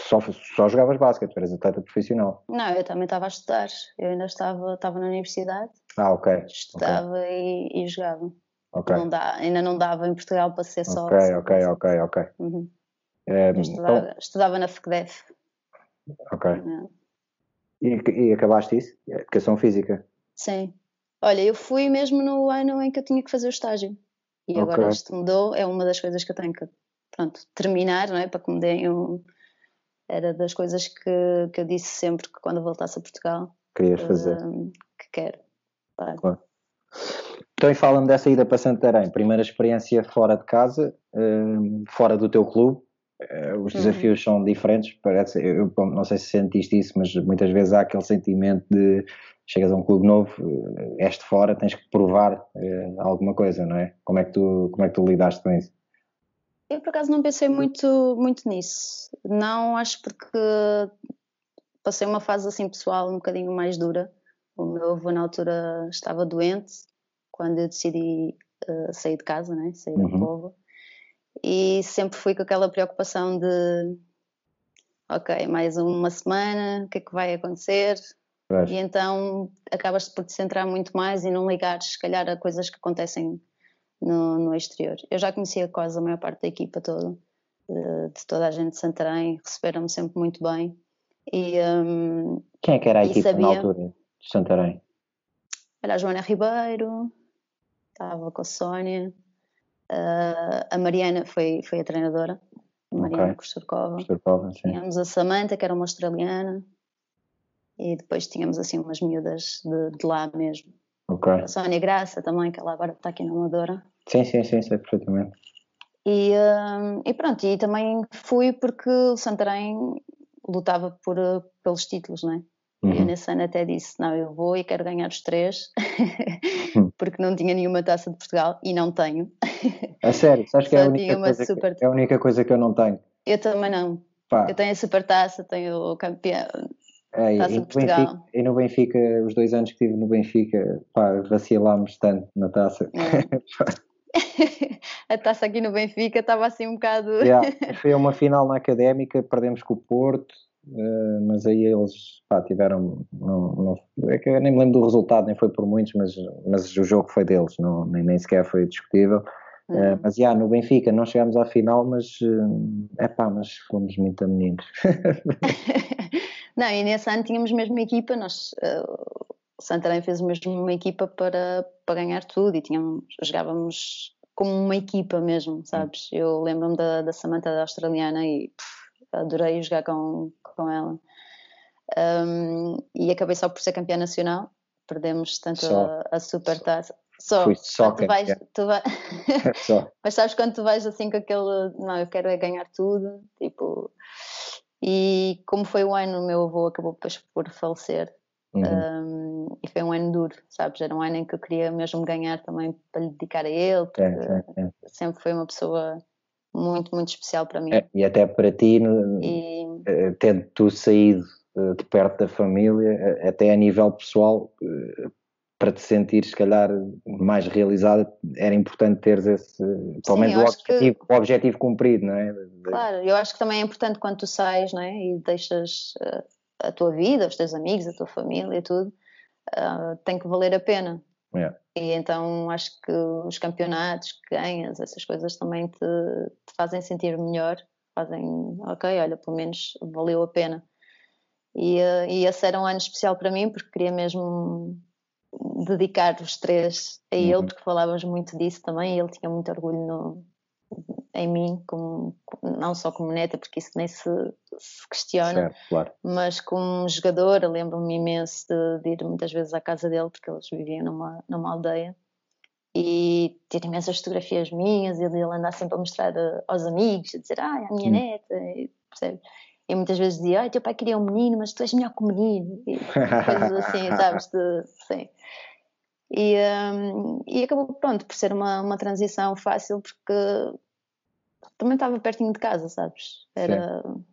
só, só jogavas basquete, eras atleta profissional?
Não, eu também estava a estudar, eu ainda estava, estava na universidade.
Ah, ok.
Estudava okay. E, e, jogava. Okay. Não dá, ainda não dava em Portugal para ser só.
Ok, ok, ok, ok.
Uhum. Um, estudava, então... estudava, na FECDEF.
Ok. E, e acabaste isso? Educação física?
Sim. Olha, eu fui mesmo no ano em que eu tinha que fazer o estágio. E okay. agora isto mudou, é uma das coisas que eu tenho que pronto, terminar, não é? Para que me deem um. Era das coisas que, que eu disse sempre que quando voltasse a Portugal.
Querias fazer.
que quero.
Claro. claro. Então, e fala-me dessa ida para Santarém. Primeira experiência fora de casa, hum, fora do teu clube. Uh, os uhum. desafios uhum. são diferentes, parece, eu, não sei se sentiste isso, mas muitas vezes há aquele sentimento de chegas a um clube novo, uh, és de fora, tens que provar uh, alguma coisa, não é? Como é, que tu, como é que tu lidaste com isso?
Eu por acaso não pensei muito, muito nisso, não acho porque passei uma fase assim pessoal um bocadinho mais dura, o meu avô na altura estava doente, quando eu decidi sair de casa, né? sair uhum. da povo e sempre fui com aquela preocupação de ok, mais uma semana, o que é que vai acontecer? E então acabas por te centrar muito mais e não ligares, se calhar, a coisas que acontecem no, no exterior. Eu já conhecia quase a maior parte da equipa toda, de, de toda a gente de Santarém, receberam-me sempre muito bem. E, um,
Quem é que era a equipa sabia, na altura de Santarém?
Era a Joana Ribeiro, estava com a Sónia, Uh, a Mariana foi, foi a treinadora, a Mariana okay. Kosturkova. Tínhamos a Samantha, que era uma australiana, e depois tínhamos assim umas miúdas de, de lá mesmo.
Okay. A
Sónia Graça também, que ela agora está aqui na Amadora.
Sim, sim, sim, sei perfeitamente.
E, uh, e pronto, e também fui porque o Santarém lutava por, pelos títulos, não é? Uhum. Eu nesse ano até disse: Não, eu vou e quero ganhar os três, hum. Porque não tinha nenhuma taça de Portugal e não tenho.
A sério, sabes que é a, única coisa super... que, é a única coisa que eu não tenho?
Eu também não. Pá. Eu tenho a super taça, tenho o campeão. É, taça
e,
de Portugal.
Benfica, e no Benfica, os dois anos que estive no Benfica, pá, vacilámos tanto na taça. É.
a taça aqui no Benfica estava assim um bocado.
Yeah. Foi uma final na académica, perdemos com o Porto, Uh, mas aí eles pá, tiveram. Não, não, é que eu nem me lembro do resultado, nem foi por muitos, mas, mas o jogo foi deles, não, nem, nem sequer foi discutível. Uhum. Uh, mas já, no Benfica não chegámos à final, mas é uh, pá, mas fomos muito meninos.
não, e nesse ano tínhamos mesmo equipa, nós, uh, o Santarém fez mesmo uma equipa para, para ganhar tudo e tínhamos, jogávamos como uma equipa mesmo, sabes? Eu lembro-me da, da Samantha da australiana e pff, adorei jogar com, com ela. Um, e acabei só por ser campeã nacional, perdemos tanto a, a super taça. Só, Fui só tu vais, tu vai... só. Mas sabes quando tu vais assim com aquele, não, eu quero é ganhar tudo, tipo. E como foi o ano, o meu avô acabou depois por falecer. Uhum. Um, e foi um ano duro, sabes? Era um ano em que eu queria mesmo ganhar também para lhe dedicar a ele, porque é, é, é. sempre foi uma pessoa muito, muito especial para mim.
É, e até para ti, e... Eh, tendo tu saído eh, de perto da família, eh, até a nível pessoal, para te sentir se calhar mais realizada, era importante teres esse, pelo menos o objetivo, que... o objetivo cumprido, não é?
Claro, eu acho que também é importante quando tu sais, não é? E deixas a tua vida, os teus amigos, a tua família e tudo, uh, tem que valer a pena.
Yeah.
E então acho que os campeonatos que ganhas, essas coisas também te, te fazem sentir melhor, fazem, ok, olha, pelo menos valeu a pena. E, uh, e esse era um ano especial para mim porque queria mesmo dedicar os três a ele, uhum. porque falávamos muito disso também, e ele tinha muito orgulho no, em mim, como, não só como neta, porque isso nem se, se questiona,
certo, claro.
mas como jogador, lembro-me imenso de, de, ir muitas vezes à casa dele, porque eles viviam numa, numa aldeia, e ter imensas fotografias minhas, e ele andar sempre a mostrar eh, aos amigos, a dizer, ah, é a minha hum. neta, e, percebe? E muitas vezes dizia, ah, teu pai queria um menino, mas tu és melhor que um menino. E coisas assim, sabes? De, sim. E, um, e acabou, pronto, por ser uma, uma transição fácil, porque também estava pertinho de casa, sabes? Era sim.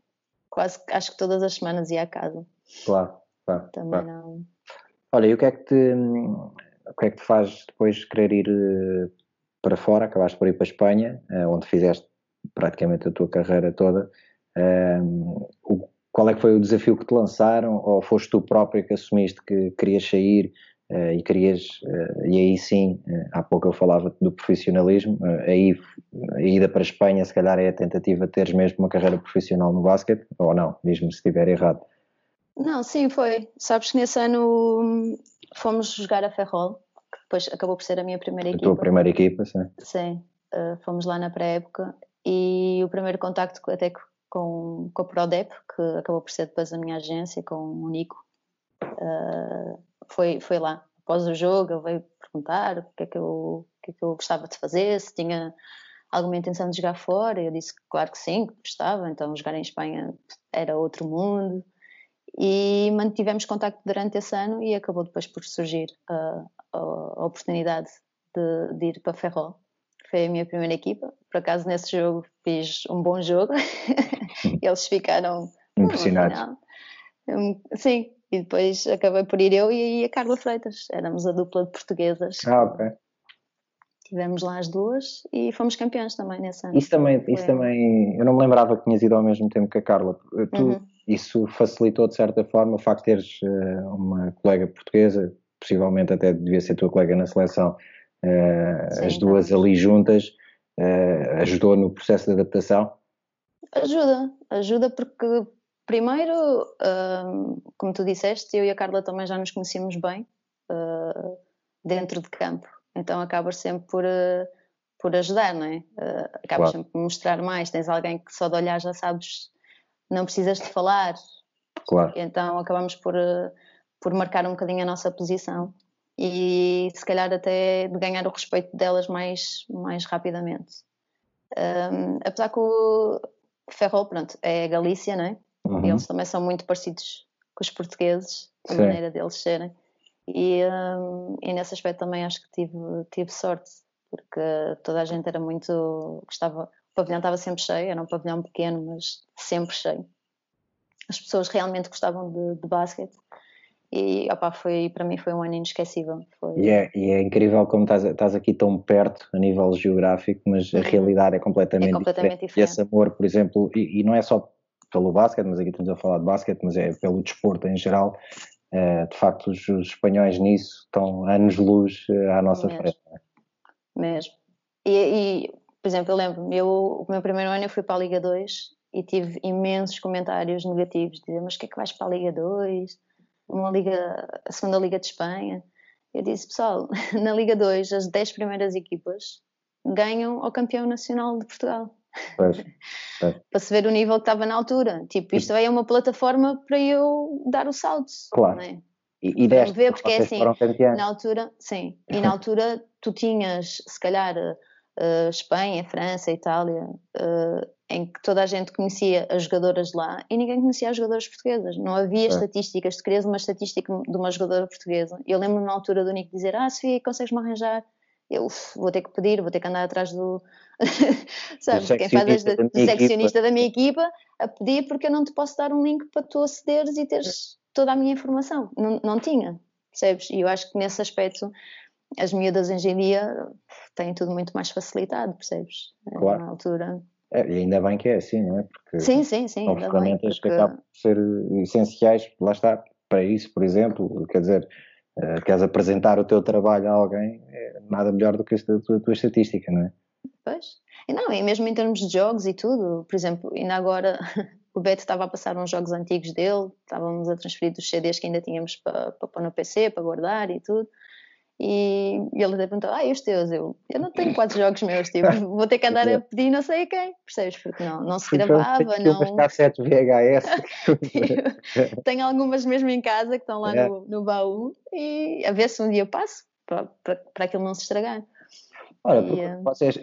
quase, acho que todas as semanas ia à casa.
Claro, claro.
Também
claro.
não.
Olha, e o que é que te, o que é que te faz depois querer ir eh, para fora? Acabaste por ir para a Espanha, eh, onde fizeste praticamente a tua carreira toda o, qual é que foi o desafio que te lançaram ou foste tu próprio que assumiste que querias sair e querias, e aí sim, há pouco eu falava do profissionalismo, aí a ida para a Espanha se calhar é a tentativa de teres mesmo uma carreira profissional no basquete, ou não, diz-me se estiver errado.
Não, sim, foi. Sabes que nesse ano fomos jogar a Ferrol, que depois acabou por ser a minha primeira equipa.
A tua primeira equipa, sim.
Sim, fomos lá na pré-época e o primeiro contacto até com, com a Prodep, que acabou por ser depois a minha agência, com o Nico. Uh, foi, foi lá. Após o jogo, ele veio perguntar o que, é que, eu, que é que eu gostava de fazer, se tinha alguma intenção de jogar fora. Eu disse claro que sim, que gostava. Então, jogar em Espanha era outro mundo. E mantivemos contacto durante esse ano e acabou depois por surgir a, a, a oportunidade de, de, ir para Ferrol foi a minha primeira equipa. Por acaso, nesse jogo, fiz um bom jogo. Eles ficaram
impressionados.
Sim, e depois acabei por ir eu e a Carla Freitas. Éramos a dupla de portuguesas.
Ah, ok.
Tivemos lá as duas e fomos campeões também nesse ano.
Isso também, isso também, eu não me lembrava que tinhas ido ao mesmo tempo que a Carla. Tu, uhum. Isso facilitou de certa forma o facto de teres uh, uma colega portuguesa, possivelmente até devia ser tua colega na seleção, Uh, Sim, as duas ali juntas uh, ajudou no processo de adaptação?
Ajuda, ajuda porque primeiro, uh, como tu disseste, eu e a Carla também já nos conhecíamos bem dentro de campo, então acabas sempre por, por ajudar, não é? acabas claro. sempre por mostrar mais, tens alguém que só de olhar já sabes, não precisas de falar,
claro.
então acabamos por, por marcar um bocadinho a nossa posição e se calhar até de ganhar o respeito delas mais, mais rapidamente. Um, apesar que o Ferrol, pronto, é Galícia, não é? Uhum. Eles também são muito parecidos com os portugueses, a Sim. maneira deles serem. E, um, e nesse aspecto também acho que tive, tive sorte, porque toda a gente era muito. Gostava, o pavilhão estava sempre cheio, era um pavilhão pequeno, mas sempre cheio. As pessoas realmente gostavam de, de basquete e opa, foi, para mim foi um ano inesquecível. Foi...
E, é, e é incrível como estás, estás aqui tão perto a nível geográfico, mas a uhum. realidade é completamente,
é completamente
diferente. diferente. E esse amor, por exemplo, e, e, não é só pelo basquete, mas aqui estamos a falar de basquete, mas é pelo desporto em geral. Uh, de facto, os, os, espanhóis nisso estão anos-luz uh, à nossa
Mesmo.
frente.
Mesmo. E, e, por exemplo, eu lembro-me, o meu primeiro ano eu fui para a Liga 2 e tive imensos comentários negativos, dizer, mas que é que vais para a Liga 2? Uma Liga, a segunda Liga de Espanha. Eu disse, pessoal, na Liga 2 as 10 primeiras equipas ganham ao campeão nacional de Portugal. Pois, pois. para se ver o nível que estava na altura. Tipo, isto aí é uma plataforma para eu dar o salto. Claro. É? E, e deste, ver, porque é assim, na altura, sim, e na altura tu tinhas, se calhar, uh, Espanha, França, Itália, uh, em que toda a gente conhecia as jogadoras lá e ninguém conhecia as jogadoras portuguesas. Não havia é. estatísticas, tu querias uma estatística de uma jogadora portuguesa. Eu lembro-me na altura do Nico dizer: Ah, Sofia, consegues-me arranjar? Eu uf, vou ter que pedir, vou ter que andar atrás do. Sabe, quem faz da, do seccionista da minha equipa a pedir, porque eu não te posso dar um link para tu acederes e teres toda a minha informação. Não, não tinha, percebes? E eu acho que nesse aspecto as miúdas hoje em dia têm tudo muito mais facilitado, percebes? Claro. Na altura.
É, e ainda bem que é assim, não é?
Porque sim, sim, sim.
São ferramentas porque... que acabam por ser essenciais, lá está, para isso, por exemplo, quer dizer, uh, queres apresentar o teu trabalho a alguém, é nada melhor do que a tua, a tua estatística, não é?
Pois. E não, e mesmo em termos de jogos e tudo, por exemplo, ainda agora o Beto estava a passar uns jogos antigos dele, estávamos a transferir dos CDs que ainda tínhamos para, para pôr no PC, para guardar e tudo. E, ele até perguntou: Ah, e os teus? Eu, eu não tenho quatro jogos meus, tipo, vou ter que andar a pedir não sei a quem, percebes? Porque não, não se gravava, não. Umas
cassetes VHS.
tenho algumas mesmo em casa que estão lá é. no, no baú e a ver se um dia eu passo para, para, para aquilo não se estragar.
Ora, e, uh... vocês,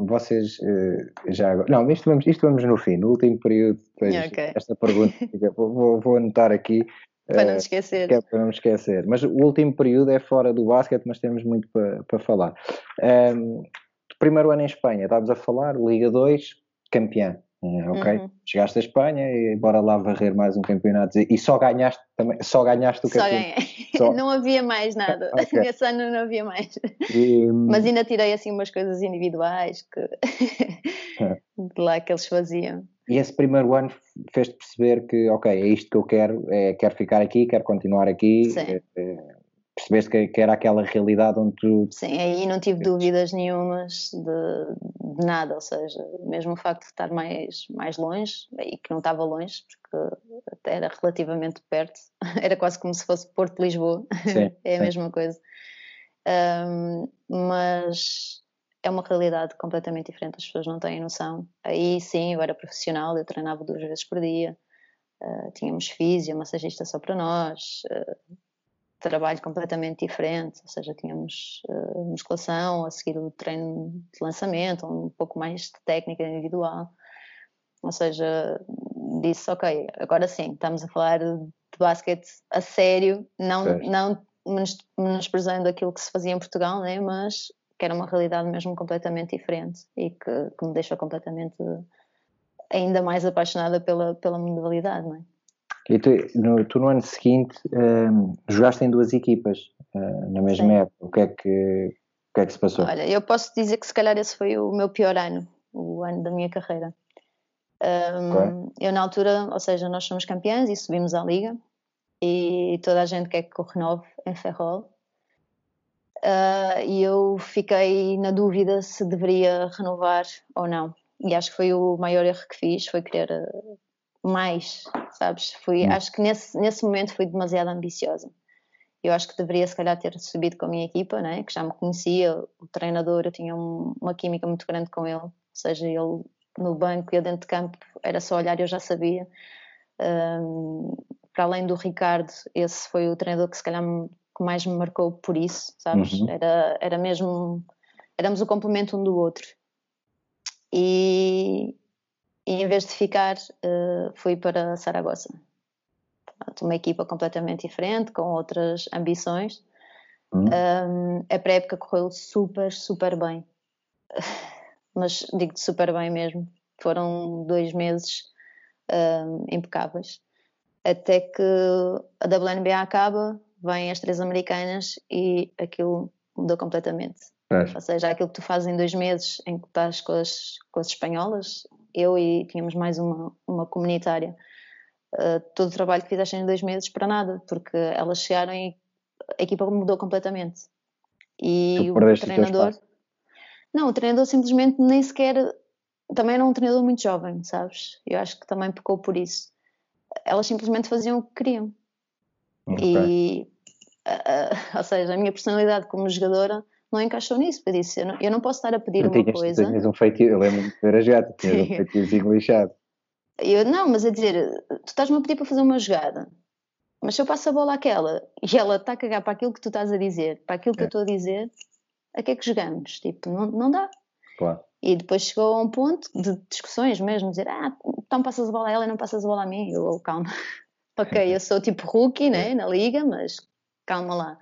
vocês uh, já agora. Não, isto vamos, isto vamos no fim, no último período, depois okay. esta pergunta, vou, vou, vou anotar aqui
para não eh, esquecer.
É para não esquecer. Mas o último período é fora do basquete, mas temos muito para, para falar. Um, primeiro ano em Espanha, estávamos a falar, Liga 2, campeã. Uh, ok? Uhum. Chegaste à Espanha e bora lá varrer mais um campeonato. E só ganhaste também, só ganhaste o campeonato.
Só ganhei. Só. não havia mais nada. Okay. Nesse ano não havia mais. E, Mas ainda tirei assim umas coisas individuais que de lá que eles faziam.
E esse primeiro ano fez-te perceber que, ok, é isto que eu quero, é, quero ficar aqui, quero continuar aqui. É, é, percebeste que, que, era aquela realidade onde tu.
Sim, aí não tive dúvidas nenhumas de, de, nada, ou seja, mesmo o facto de estar mais, mais longe, e que não estava longe, porque até era relativamente perto, era quase como se fosse Porto Lisboa, sim, é a sim. mesma coisa. Um, mas é uma realidade completamente diferente, as pessoas não têm noção. Aí sim, eu era profissional, eu treinava duas vezes por dia, uh, tínhamos físio, massagista só para nós, uh, trabalho completamente diferente, ou seja, tínhamos uh, musculação, a seguir o treino de lançamento, um pouco mais de técnica individual. Ou seja, disse, ok, agora sim, estamos a falar de basquete a sério, não, não menosprezando aquilo que se fazia em Portugal, né? mas que era uma realidade mesmo completamente diferente e que, que me deixa completamente ainda mais apaixonada pela, pela modalidade, não é?
E tu no, tu no ano seguinte um, jogaste em duas equipas uh, na mesma Sim. época. O que, é que, o que é que se passou?
Olha, eu posso dizer que se calhar esse foi o meu pior ano, o ano da minha carreira. Um, okay. Eu na altura, ou seja, nós somos campeões e subimos à liga e toda a gente quer que eu renove em Ferrol uh, e eu fiquei na dúvida se deveria renovar ou não. E acho que foi o maior erro que fiz, foi querer ah, mais, sabes? Fui, hum. Acho que nesse, nesse momento fui demasiado ambiciosa. Eu acho que deveria, se calhar, ter subido com a minha equipa, né? que já me conhecia, o treinador, eu tinha um, uma química muito grande com ele, ou seja, ele no banco e eu dentro de campo, era só olhar e eu já sabia. Um, para além do Ricardo, esse foi o treinador que se calhar que mais me marcou por isso, sabes? Uhum. Era, era mesmo. Éramos o complemento um do outro. E, e em vez de ficar, uh, fui para Saragossa. Uma equipa completamente diferente, com outras ambições. Uhum. Um, a pré-época correu super, super bem. Mas digo-te super bem mesmo. Foram dois meses um, impecáveis. Até que a WNBA acaba, vêm as três americanas e aquilo mudou completamente. É. Ou seja, aquilo que tu fazes em dois meses em que estás com as, com as espanholas, eu e tínhamos mais uma, uma comunitária, uh, todo o trabalho que fizeste em dois meses para nada, porque elas chegaram e a equipa mudou completamente. E o treinador. Não, o treinador simplesmente nem sequer. Também era um treinador muito jovem, sabes? Eu acho que também pecou por isso. Elas simplesmente faziam o que queriam. Okay. E. Uh, ou seja, a minha personalidade como jogadora não encaixou nisso. Eu disse: eu não, eu não posso estar a pedir não uma tinhas, coisa.
Tinhas um feitiço, eu lembro-me de ver a jogada, tinhas um feitiço lixado.
Eu, não, mas a dizer, tu estás-me a pedir para fazer uma jogada, mas se eu passo a bola àquela e ela está a cagar para aquilo que tu estás a dizer, para aquilo que é. eu estou a dizer, a que é que jogamos? Tipo, não, não dá.
Claro.
E depois chegou a um ponto de discussões mesmo, dizer, ah, então passas a bola a ela e não passas a bola a mim. Eu, oh, calma. Ok, eu sou tipo rookie, né, na liga, mas calma lá.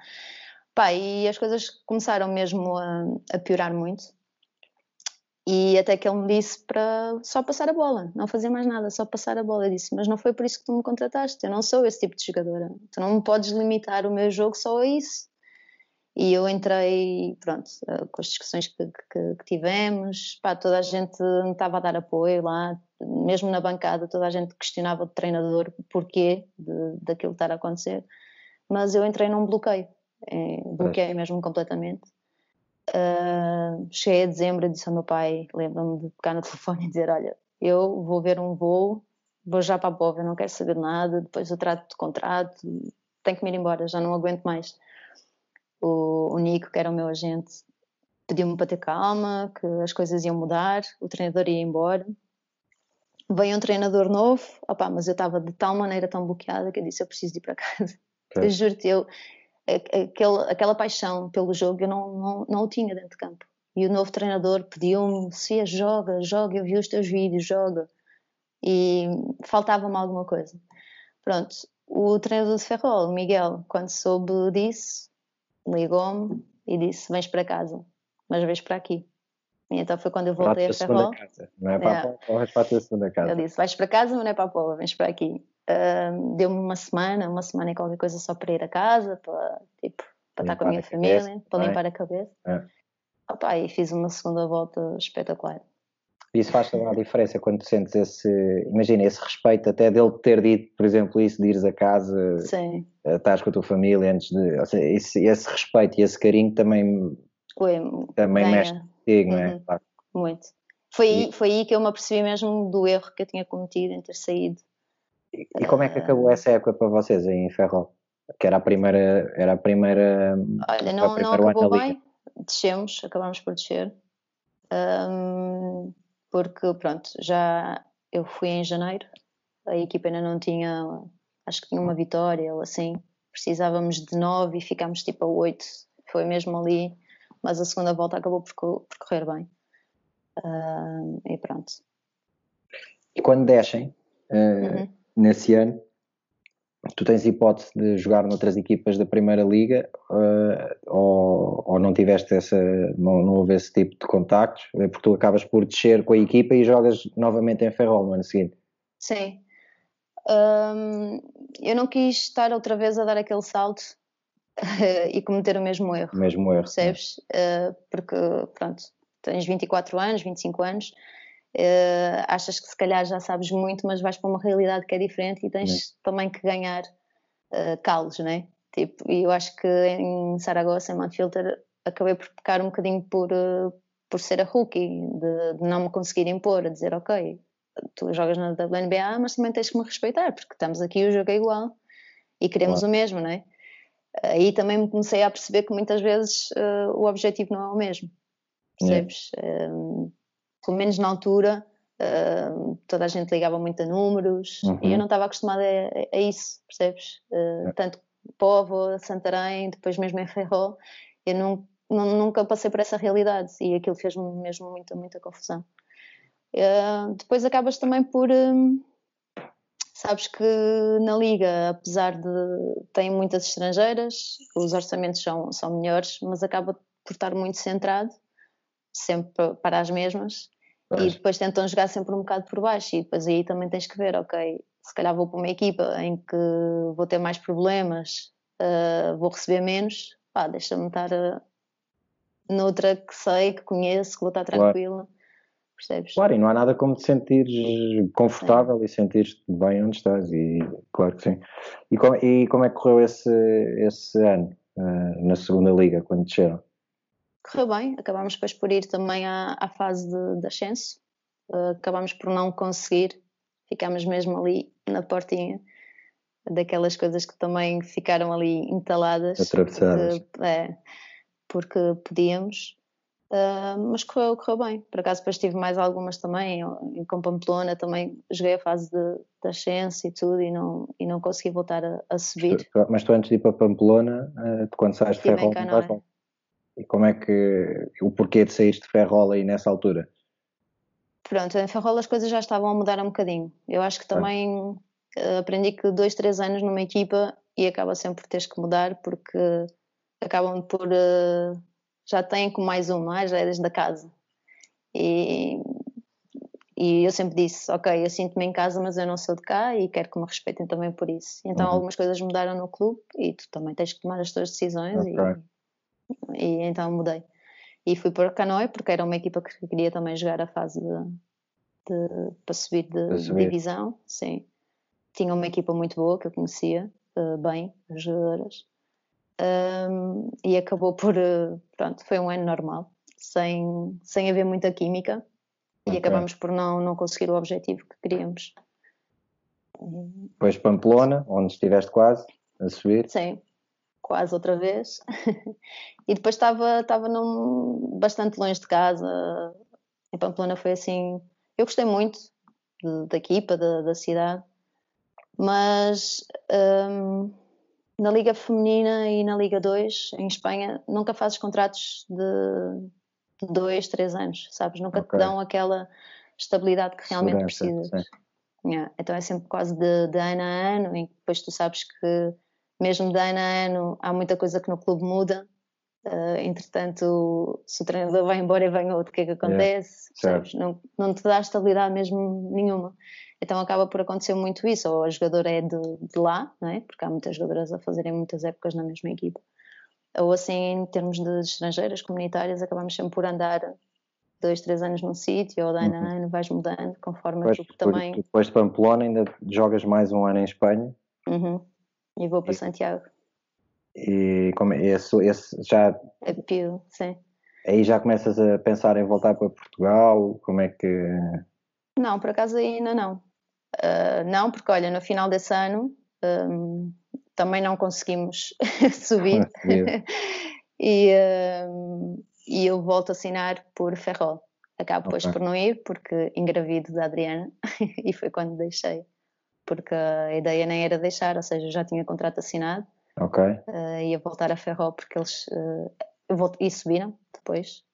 Pá, e as coisas começaram mesmo a, a piorar muito. E até que ele me disse para só passar a bola, não fazer mais nada, só passar a bola. Eu disse, mas não foi por isso que tu me contrataste, eu não sou esse tipo de jogadora. Tu não me podes limitar o meu jogo só a isso. E eu entrei, pronto, eh, com as discussões que, que, que tivemos, pá, toda a gente me estava a dar apoio lá, mesmo na bancada, toda a gente questionava o treinador porquê de, daquilo estar a acontecer. Mas eu entrei num bloqueio, é, bloqueei mesmo completamente. Uh, cheguei a dezembro e disse ao meu pai, lembro-me de tocar no telefone e dizer, olha, eu vou ver um voo, vou já para a Bova, não quero saber nada, depois eu trato de contrato, tenho que me ir embora, já não aguento mais. O, o Nico, que era o meu agente, pediu-me para ter calma, que as coisas iam mudar, o treinador ia embora. Veio um treinador novo, opa, mas eu estava de tal maneira tão bloqueada que eu disse, eu preciso de ir para casa. Eu juro-te, eu, aquele, aquela paixão pelo jogo eu não, não, não o tinha dentro de campo. E o novo treinador pediu-me, se joga, joga, eu vi os teus vídeos, joga. E faltava-me alguma coisa. Pronto, o treinador de Ferrol, Miguel, quando soube disso, ligou-me e disse, vens para casa, mas vens para aqui. E então foi quando eu voltei a Ferrol.
Casa. Não é para é. a Pova, vais para a tua segunda casa.
Ele disse, vais para casa, mas não é para a Pova, vens para aqui. Uh, Deu-me uma semana, uma semana e qualquer coisa só para ir a casa, para, tipo, para estar com a minha a família, cabeça, para limpar é? a cabeça. É. Opa, e fiz uma segunda volta espetacular.
Isso faz toda a diferença quando tu sentes esse, imagina, esse respeito até dele ter dito, por exemplo, isso de ires a casa, Sim. estás com a tua família antes de, ou seja, esse, esse respeito e esse carinho também,
Foi,
também mexe contigo, uhum. não é? Uhum. Claro.
Muito. Foi, e... aí, foi aí que eu me apercebi mesmo do erro que eu tinha cometido em ter saído
e como é que acabou essa época para vocês em Ferrol? Que era a primeira. Era a primeira
Olha, não, não acabou bem, descemos, acabamos por descer. Um, porque, pronto, já eu fui em janeiro, a equipa ainda não tinha, acho que tinha uma vitória ou assim. Precisávamos de nove e ficámos tipo a oito. Foi mesmo ali, mas a segunda volta acabou por, por correr bem. Um, e pronto.
E quando descem, uh, uhum nesse ano, tu tens hipótese de jogar noutras equipas da Primeira Liga uh, ou, ou, não tiveste essa, não, não houve esse tipo de contactos, é porque tu acabas por descer com a equipa e jogas novamente em Ferrol no ano seguinte.
Sim. Um, eu não quis estar outra vez a dar aquele salto e cometer o mesmo erro.
O mesmo erro.
Percebes? Uh, porque, pronto, tens 24 anos, 25 anos Uh, achas que se calhar já sabes muito, mas vais para uma realidade que é diferente e tens também que ganhar uh, calos, né? Tipo, e eu acho que em Saragossa, em Manfilter, acabei por pecar um bocadinho por, uh, por ser a rookie, de, de, não me conseguir impor, a dizer, ok, tu jogas na WNBA, mas também tens que me respeitar, porque estamos aqui, o jogo é igual e queremos claro. o mesmo, né? Aí também me comecei a perceber que muitas vezes uh, o objetivo não é o mesmo, percebes? Um, pelo menos na altura, uh, toda a gente ligava muito a números uhum. e eu não estava acostumada a, a, isso, percebes? Uh, é. Tanto Povo, Santarém, depois mesmo em Ferrol, eu não, não, nunca passei por essa realidade e aquilo fez-me mesmo muita, muita confusão. Uh, depois acabas também por. sabes que na Liga, apesar de. tem muitas estrangeiras, os orçamentos são, são melhores, mas acaba por estar muito centrado, sempre para as mesmas, e depois tentam jogar sempre um bocado por baixo e depois aí também tens que ver, ok, se calhar vou para uma equipa em que vou ter mais problemas, uh, vou receber menos, pá, deixa-me estar uh, noutra que sei, que conheço, que vou estar tranquila. Claro. Percebes?
Claro, e não há nada como te sentires confortável e sentires-te bem onde estás, e claro que sim. E, com, e como é que correu esse, esse ano uh, na segunda liga, quando desceram?
Correu bem, acabámos depois por ir também à, à fase de, de ascenso, uh, acabámos por não conseguir, ficámos mesmo ali na portinha daquelas coisas que também ficaram ali entaladas.
Atravessadas.
Porque, é, porque podíamos. Uh, mas correu, correu bem. Por acaso depois tive mais algumas também, em, com Pamplona também joguei a fase de, de ascenso e tudo e não, e não consegui voltar a, a subir.
Mas tu antes de ir para Pamplona, uh, quando sais de Ferrol, não E como é que, o porquê de sair de Ferrol aí nessa altura?
Pronto, em Ferrol as coisas já estavam a mudar um bocadinho. Eu acho que também uh, aprendi que dois, três anos numa equipa e acaba sempre por teres que mudar porque acabam por uh, já têm com mais um, não é? Já é desde a casa. E, e eu sempre disse, ok, eu sinto-me em casa, mas eu não sou de cá e quero que me respeitem também por isso. Então uhum. algumas coisas mudaram no clube e tu também tens que tomar as tuas decisões okay. e, e, então mudei. E fui para Canoe porque era uma equipa que queria também jogar a fase de, de para subir de, divisão, sim. Tinha uma equipa muito boa que eu conhecia uh, bem, as jogadoras um, e acabou por, eh, pronto, foi um ano normal, sem, sem haver muita química okay. e acabamos por não, não conseguir o objetivo que queríamos.
Depois Pamplona, onde estiveste quase a subir.
Sim, quase outra vez. e depois estava, estava num, bastante longe de casa. Em Pamplona foi assim. Eu gostei muito de, da equipa, da, da cidade, mas um, na Liga Feminina e na Liga 2, em Espanha, nunca fazes contratos de, de dois, três anos, sabes? Nunca okay. te dão aquela estabilidade que realmente Segurança, precisas. Yeah. Então é sempre quase de, de, ano a ano, e depois tu sabes que mesmo de ano a ano há muita coisa que no clube muda. Uh, entretanto, se o treinador vai embora e vem outro, o que é que acontece? Yeah. Não, não te dá estabilidade mesmo nenhuma. Então acaba por acontecer muito isso, ou a jogadora é de, de lá, não é? porque há muitas jogadoras a fazerem muitas épocas na mesma equipa, ou assim em termos de estrangeiras, comunitárias, acabamos sempre por andar dois, três anos num sítio, ou de ano a ano vais mudando, conforme depois, tu também...
Depois de Pamplona ainda jogas mais um ano em Espanha?
Uhum. E vou para e, Santiago.
E como é, esse, esse já...
É Pio, sim.
Aí já começas a pensar em voltar para Portugal, como é que...
Não, por acaso ainda não. Uh, não, porque olha, no final desse ano um, também não conseguimos subir e, um, e eu volto a assinar por Ferrol. Acabo depois okay. por não ir porque engravido da Adriana e foi quando deixei. Porque a ideia nem era deixar, ou seja, já tinha contrato assinado.
Ok.
Uh, ia voltar a Ferrol porque eles uh, e subiram depois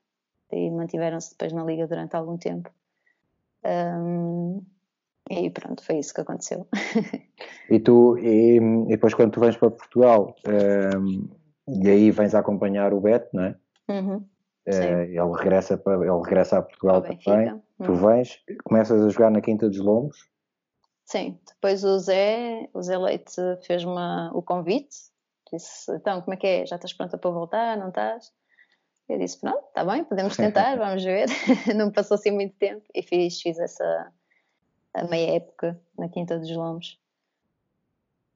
e mantiveram-se depois na liga durante algum tempo. Um, e pronto, foi isso que aconteceu.
e tu, e, e depois quando tu vens para Portugal, um, e aí vens a acompanhar o Beto, não é?
Uhum.
Uh, ele, regressa para, ele regressa a Portugal também. Uhum. Tu vens, começas a jogar na Quinta dos Lombos.
Sim, depois o Zé, o Zé Leite fez-me o convite, disse, então como é que é? Já estás pronta para voltar, não estás? Eu disse, pronto, está bem, podemos tentar, vamos ver. não passou assim muito tempo e fiz, fiz essa a meia época na Quinta dos Lombos.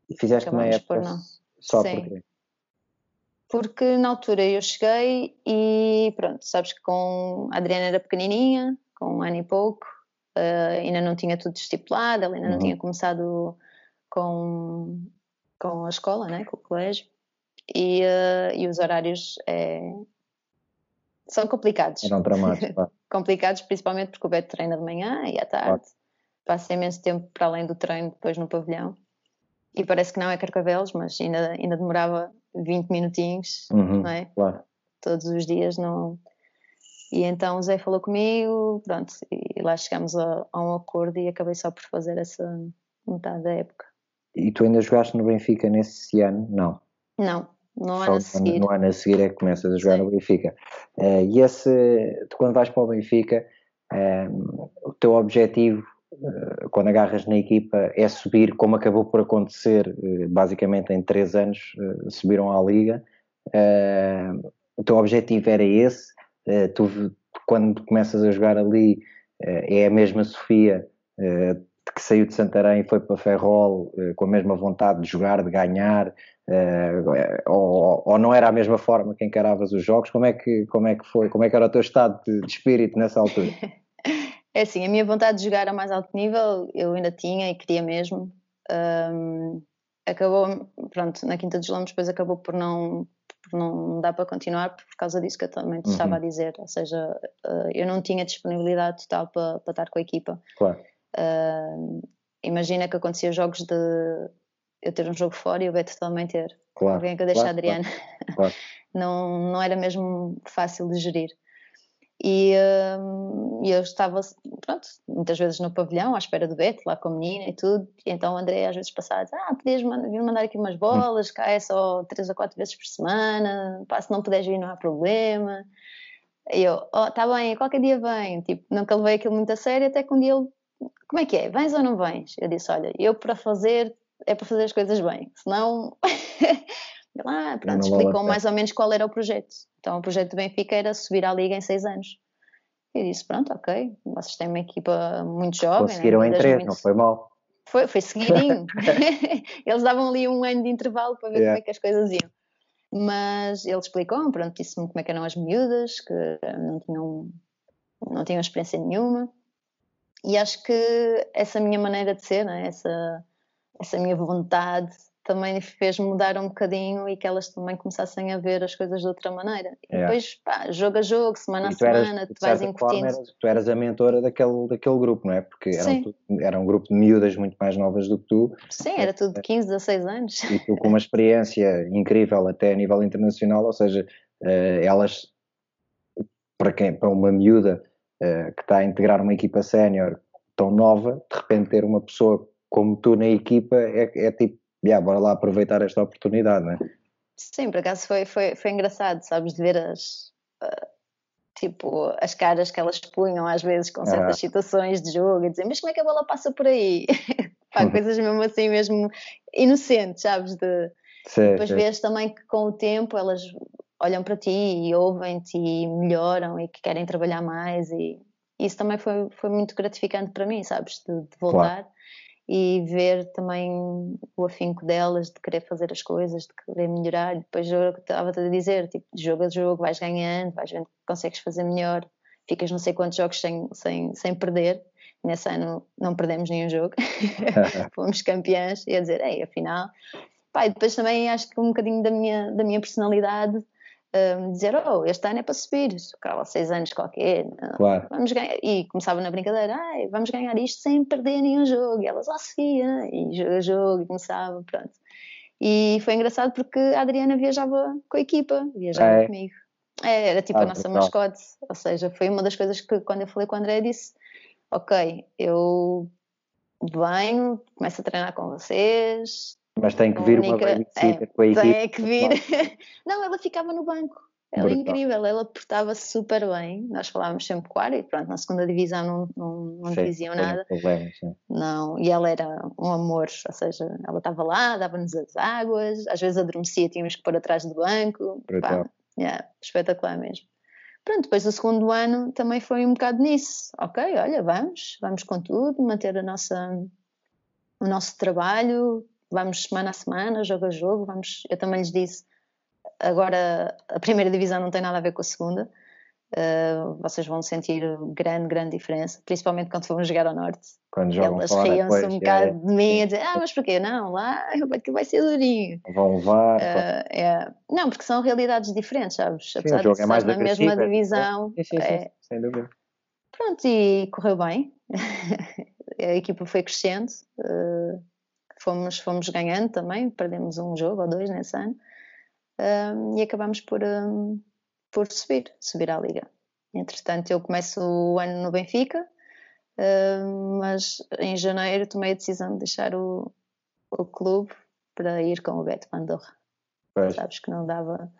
E fizeste Acabamos meia época não. só Sim. porque?
Porque na altura eu cheguei e pronto, sabes que com a Adriana era pequenininha, com um ano e pouco, uh, ainda não tinha tudo estipulado, ela ainda uhum. não tinha começado com, com a escola, né, com o colégio, e, uh, e os horários é, são complicados.
Eram dramáticos.
complicados principalmente porque o Beto treina de manhã e à tarde. Claro passa imenso tempo para além do treino depois no pavilhão. E parece que não é Carcavelos, mas ainda, ainda demorava 20 minutinhos,
uhum,
não é?
Claro.
Todos os dias não. E então o Zé falou comigo, pronto, e lá chegamos a, a um acordo e acabei só por fazer essa metade da época.
E tu ainda jogaste no Benfica nesse ano? Não.
Não, no ano a seguir.
No ano a seguir é que começas a jogar Sim. no Benfica. Uh, e esse, tu quando vais para o Benfica, uh, o teu objetivo eh, quando agarras na equipa é subir, como acabou por acontecer eh, basicamente em três anos, subiram à Liga. O teu objetivo era esse, tu quando começas a jogar ali é a mesma Sofia que saiu de Santarém e foi para Ferrol com a mesma vontade de jogar, de ganhar, ou, ou, não era a mesma forma que encaravas os jogos? Como é que, como é que foi? Como é que era o teu estado de, de espírito nessa altura?
É assim, a minha vontade de jogar a mais alto nível eu ainda tinha e queria mesmo. Um, acabou, pronto, na Quinta dos Lombos depois acabou por não, por não dar para continuar por causa disso que eu também te uhum. estava a dizer, ou seja, uh, eu não tinha disponibilidade total para, para estar com a equipa.
Claro.
Uh, imagina que acontecia jogos de eu ter um jogo fora e o Beto também ter.
Claro.
Alguém que eu deixe claro, a Adriana. Claro. não, não era mesmo fácil de gerir. E uh, eu estava, pronto, muitas vezes no pavilhão, à espera do Beto, lá com a menina e tudo. E então o André às vezes passava, ah, podias vir mandar aqui umas bolas, cá é só três ou quatro vezes por semana, pá, se não puderes vir não há problema. E eu, oh, tá bem, qualquer dia vem. Tipo, nunca levei aquilo muito a sério, até que um dia ele, como é que é, vens ou não vens? Eu disse, olha, eu para fazer, é para fazer as coisas bem, senão... Ah, pronto, explicou mais ou menos qual era o projeto. Então, o projeto do Benfica era subir à Liga em seis anos. Eu disse: Pronto, ok, vocês têm uma equipa muito jovem.
Né, Conseguiram
né?
em três, muito... não foi mal.
Foi, foi seguidinho. Eles davam ali um ano de intervalo para ver yeah. como é que as coisas iam. Mas ele explicou, pronto, disse-me como é que eram as miúdas, que não tinham, não tinham experiência nenhuma. E acho que essa minha maneira de ser, né? essa, essa minha vontade também fez mudar um bocadinho e que elas também começassem a ver as coisas de outra maneira. E depois, pá, jogo a jogo, semana a semana, tu, tu vais incutindo.
Eras, tu eras a mentora daquele, daquele grupo, não é? Porque era um, era um grupo de miúdas muito mais novas do que tu.
Sim, era tudo de 15, 16 anos.
E tu com uma experiência incrível até a nível internacional, ou seja, uh, elas, para, quem, para uma miúda uh, que está a integrar uma equipa sénior tão nova, de repente ter uma pessoa como tu na equipa é, é tipo yeah, bora lá aproveitar esta oportunidade, não é?
Sim, por acaso foi, foi, foi engraçado, sabes, de ver as, uh, tipo, as caras que elas punham às vezes com certas ah. situações de jogo e dizer, mas como é que a bola passa por aí? Pá, uhum. coisas mesmo assim, mesmo inocentes, sabes, de... Sim, depois sim. vês também que com o tempo elas olham para ti e ouvem-te e melhoram e que querem trabalhar mais e isso também foi, foi muito gratificante para mim, sabes, de, de voltar. Claro e ver também o afinco delas de querer fazer as coisas, de querer melhorar. E depois eu estava a dizer, tipo, jogo a jogo, vais ganhando, vais vendo que consegues fazer melhor, ficas não sei quantos jogos sem, sem, sem perder. Nesse ano não perdemos nenhum jogo, fomos campeãs, e a dizer, ei, afinal. Pá, e depois também acho que um bocadinho da minha, da minha personalidade um, dizer, oh, este ano é para subir, ficava seis anos qualquer,
claro.
vamos ganhar, e começava na brincadeira, ah, vamos ganhar isto sem perder nenhum jogo, e elas, oh Sofia, e jogo a jogo, e começava, pronto. E foi engraçado porque a Adriana viajava com a equipa, viajava é. comigo. É, era tipo ah, a nossa mascote, ou seja, foi uma das coisas que quando eu falei com o André disse, ok, eu venho, começo a treinar com vocês,
mas tem que vir única, uma babysitter é, com a equipe.
Tem que vir. Não, ela ficava no banco. Ela é incrível, ela portava-se super bem. Nós falávamos sempre com área e pronto, na segunda divisão não, não, não sim, diziam nada.
Problema,
não, e ela era um amor, ou seja, ela estava lá, dava-nos as águas, às vezes adormecia, tínhamos que pôr atrás do banco. Pá, yeah, espetacular mesmo. Pronto, depois do segundo ano também foi um bocado nisso. Ok, olha, vamos, vamos com tudo, manter a nossa, o nosso trabalho, vamos semana a semana, jogo a jogo, vamos, eu também lhes disse, agora a primeira divisão não tem nada a ver com a segunda, uh, vocês vão sentir grande, grande diferença, principalmente quando formos jogar ao Norte.
Quando jogam
Elas riam-se um bocado é, de mim a dizer, ah, mas porquê? Não, lá que vai ser durinho.
Vão levar. Uh,
é. Não, porque são realidades diferentes, sabes? Sim, Apesar de é mais na mesma é. divisão.
Sim, sim, sim, é... sem dúvida.
Pronto, e correu bem. a equipa foi crescendo. Uh, fomos, fomos ganhando também, perdemos um jogo ou dois nesse ano um, e acabamos por, um, por subir, subir à Liga. Entretanto, eu começo o ano no Benfica, um, mas em janeiro tomei a decisão de deixar o, o clube para ir com o Beto Pandorra. Sabes que não dava.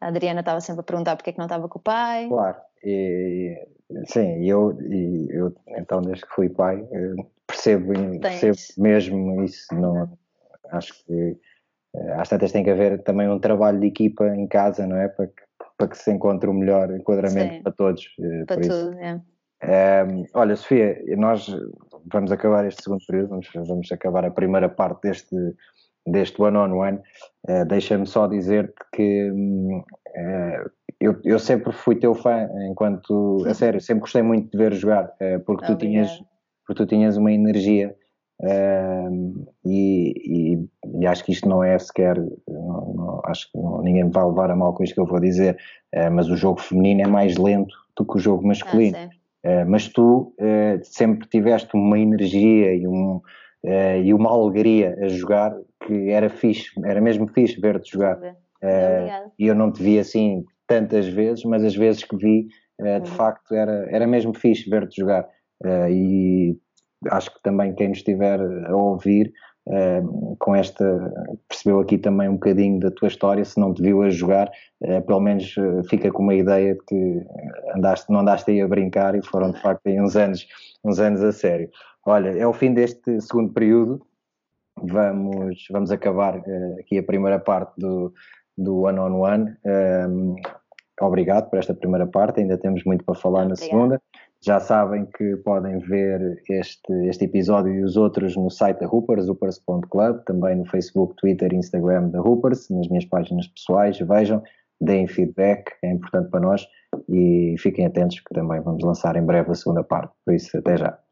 A Adriana estava sempre a perguntar porque é que não estava com o pai.
Claro, e, sim, eu, e eu então desde que fui pai percebo, percebo mesmo isso. Não, acho que eh, às tantas tem que haver também um trabalho de equipa em casa, não é? Para que, para que se encontre o melhor enquadramento Sim. para todos.
Eh, para tudo, é.
Um, olha, Sofia, nós vamos acabar este segundo período, vamos, vamos acabar a primeira parte deste, deste one-on-one, uh, deixa-me só dizer-te que uh, eu, eu, sempre fui teu fã, enquanto, a sério, sempre gostei muito de ver jogar, uh, porque, tu tinhas, porque tu tinhas uma energia e, e, e, acho que isto não é sequer, não, não, acho que não, ninguém vai levar a mal com isto que eu vou dizer, mas o jogo feminino é mais lento do que o jogo masculino. Ah, mas tu sempre tiveste uma energia e um, uh, e uma alegria a jogar que era fixe, era mesmo fixe ver-te jogar. Uh, e eu não te vi assim tantas vezes, mas as vezes que vi, uh, de uhum. facto, era, era mesmo fixe ver-te jogar. E acho que também quem nos estiver a ouvir, com esta, percebeu aqui também um bocadinho da tua história, se não te viu a jogar, pelo menos fica com uma ideia de que andaste, não andaste aí a brincar e foram de facto aí uns anos, uns anos a sério. Olha, é o fim deste segundo período. Vamos, vamos acabar uh, aqui a primeira parte do, do One on One. Um, obrigado por esta primeira parte, ainda temos muito para falar na segunda. Já sabem que podem ver este, este episódio e os outros no site da Hoopers, hoopers.club, também no Facebook, Twitter e Instagram da Hoopers, nas minhas páginas pessoais. Vejam, deem feedback, é importante para nós e fiquem atentos que também vamos lançar em breve a segunda parte. Por isso, até já.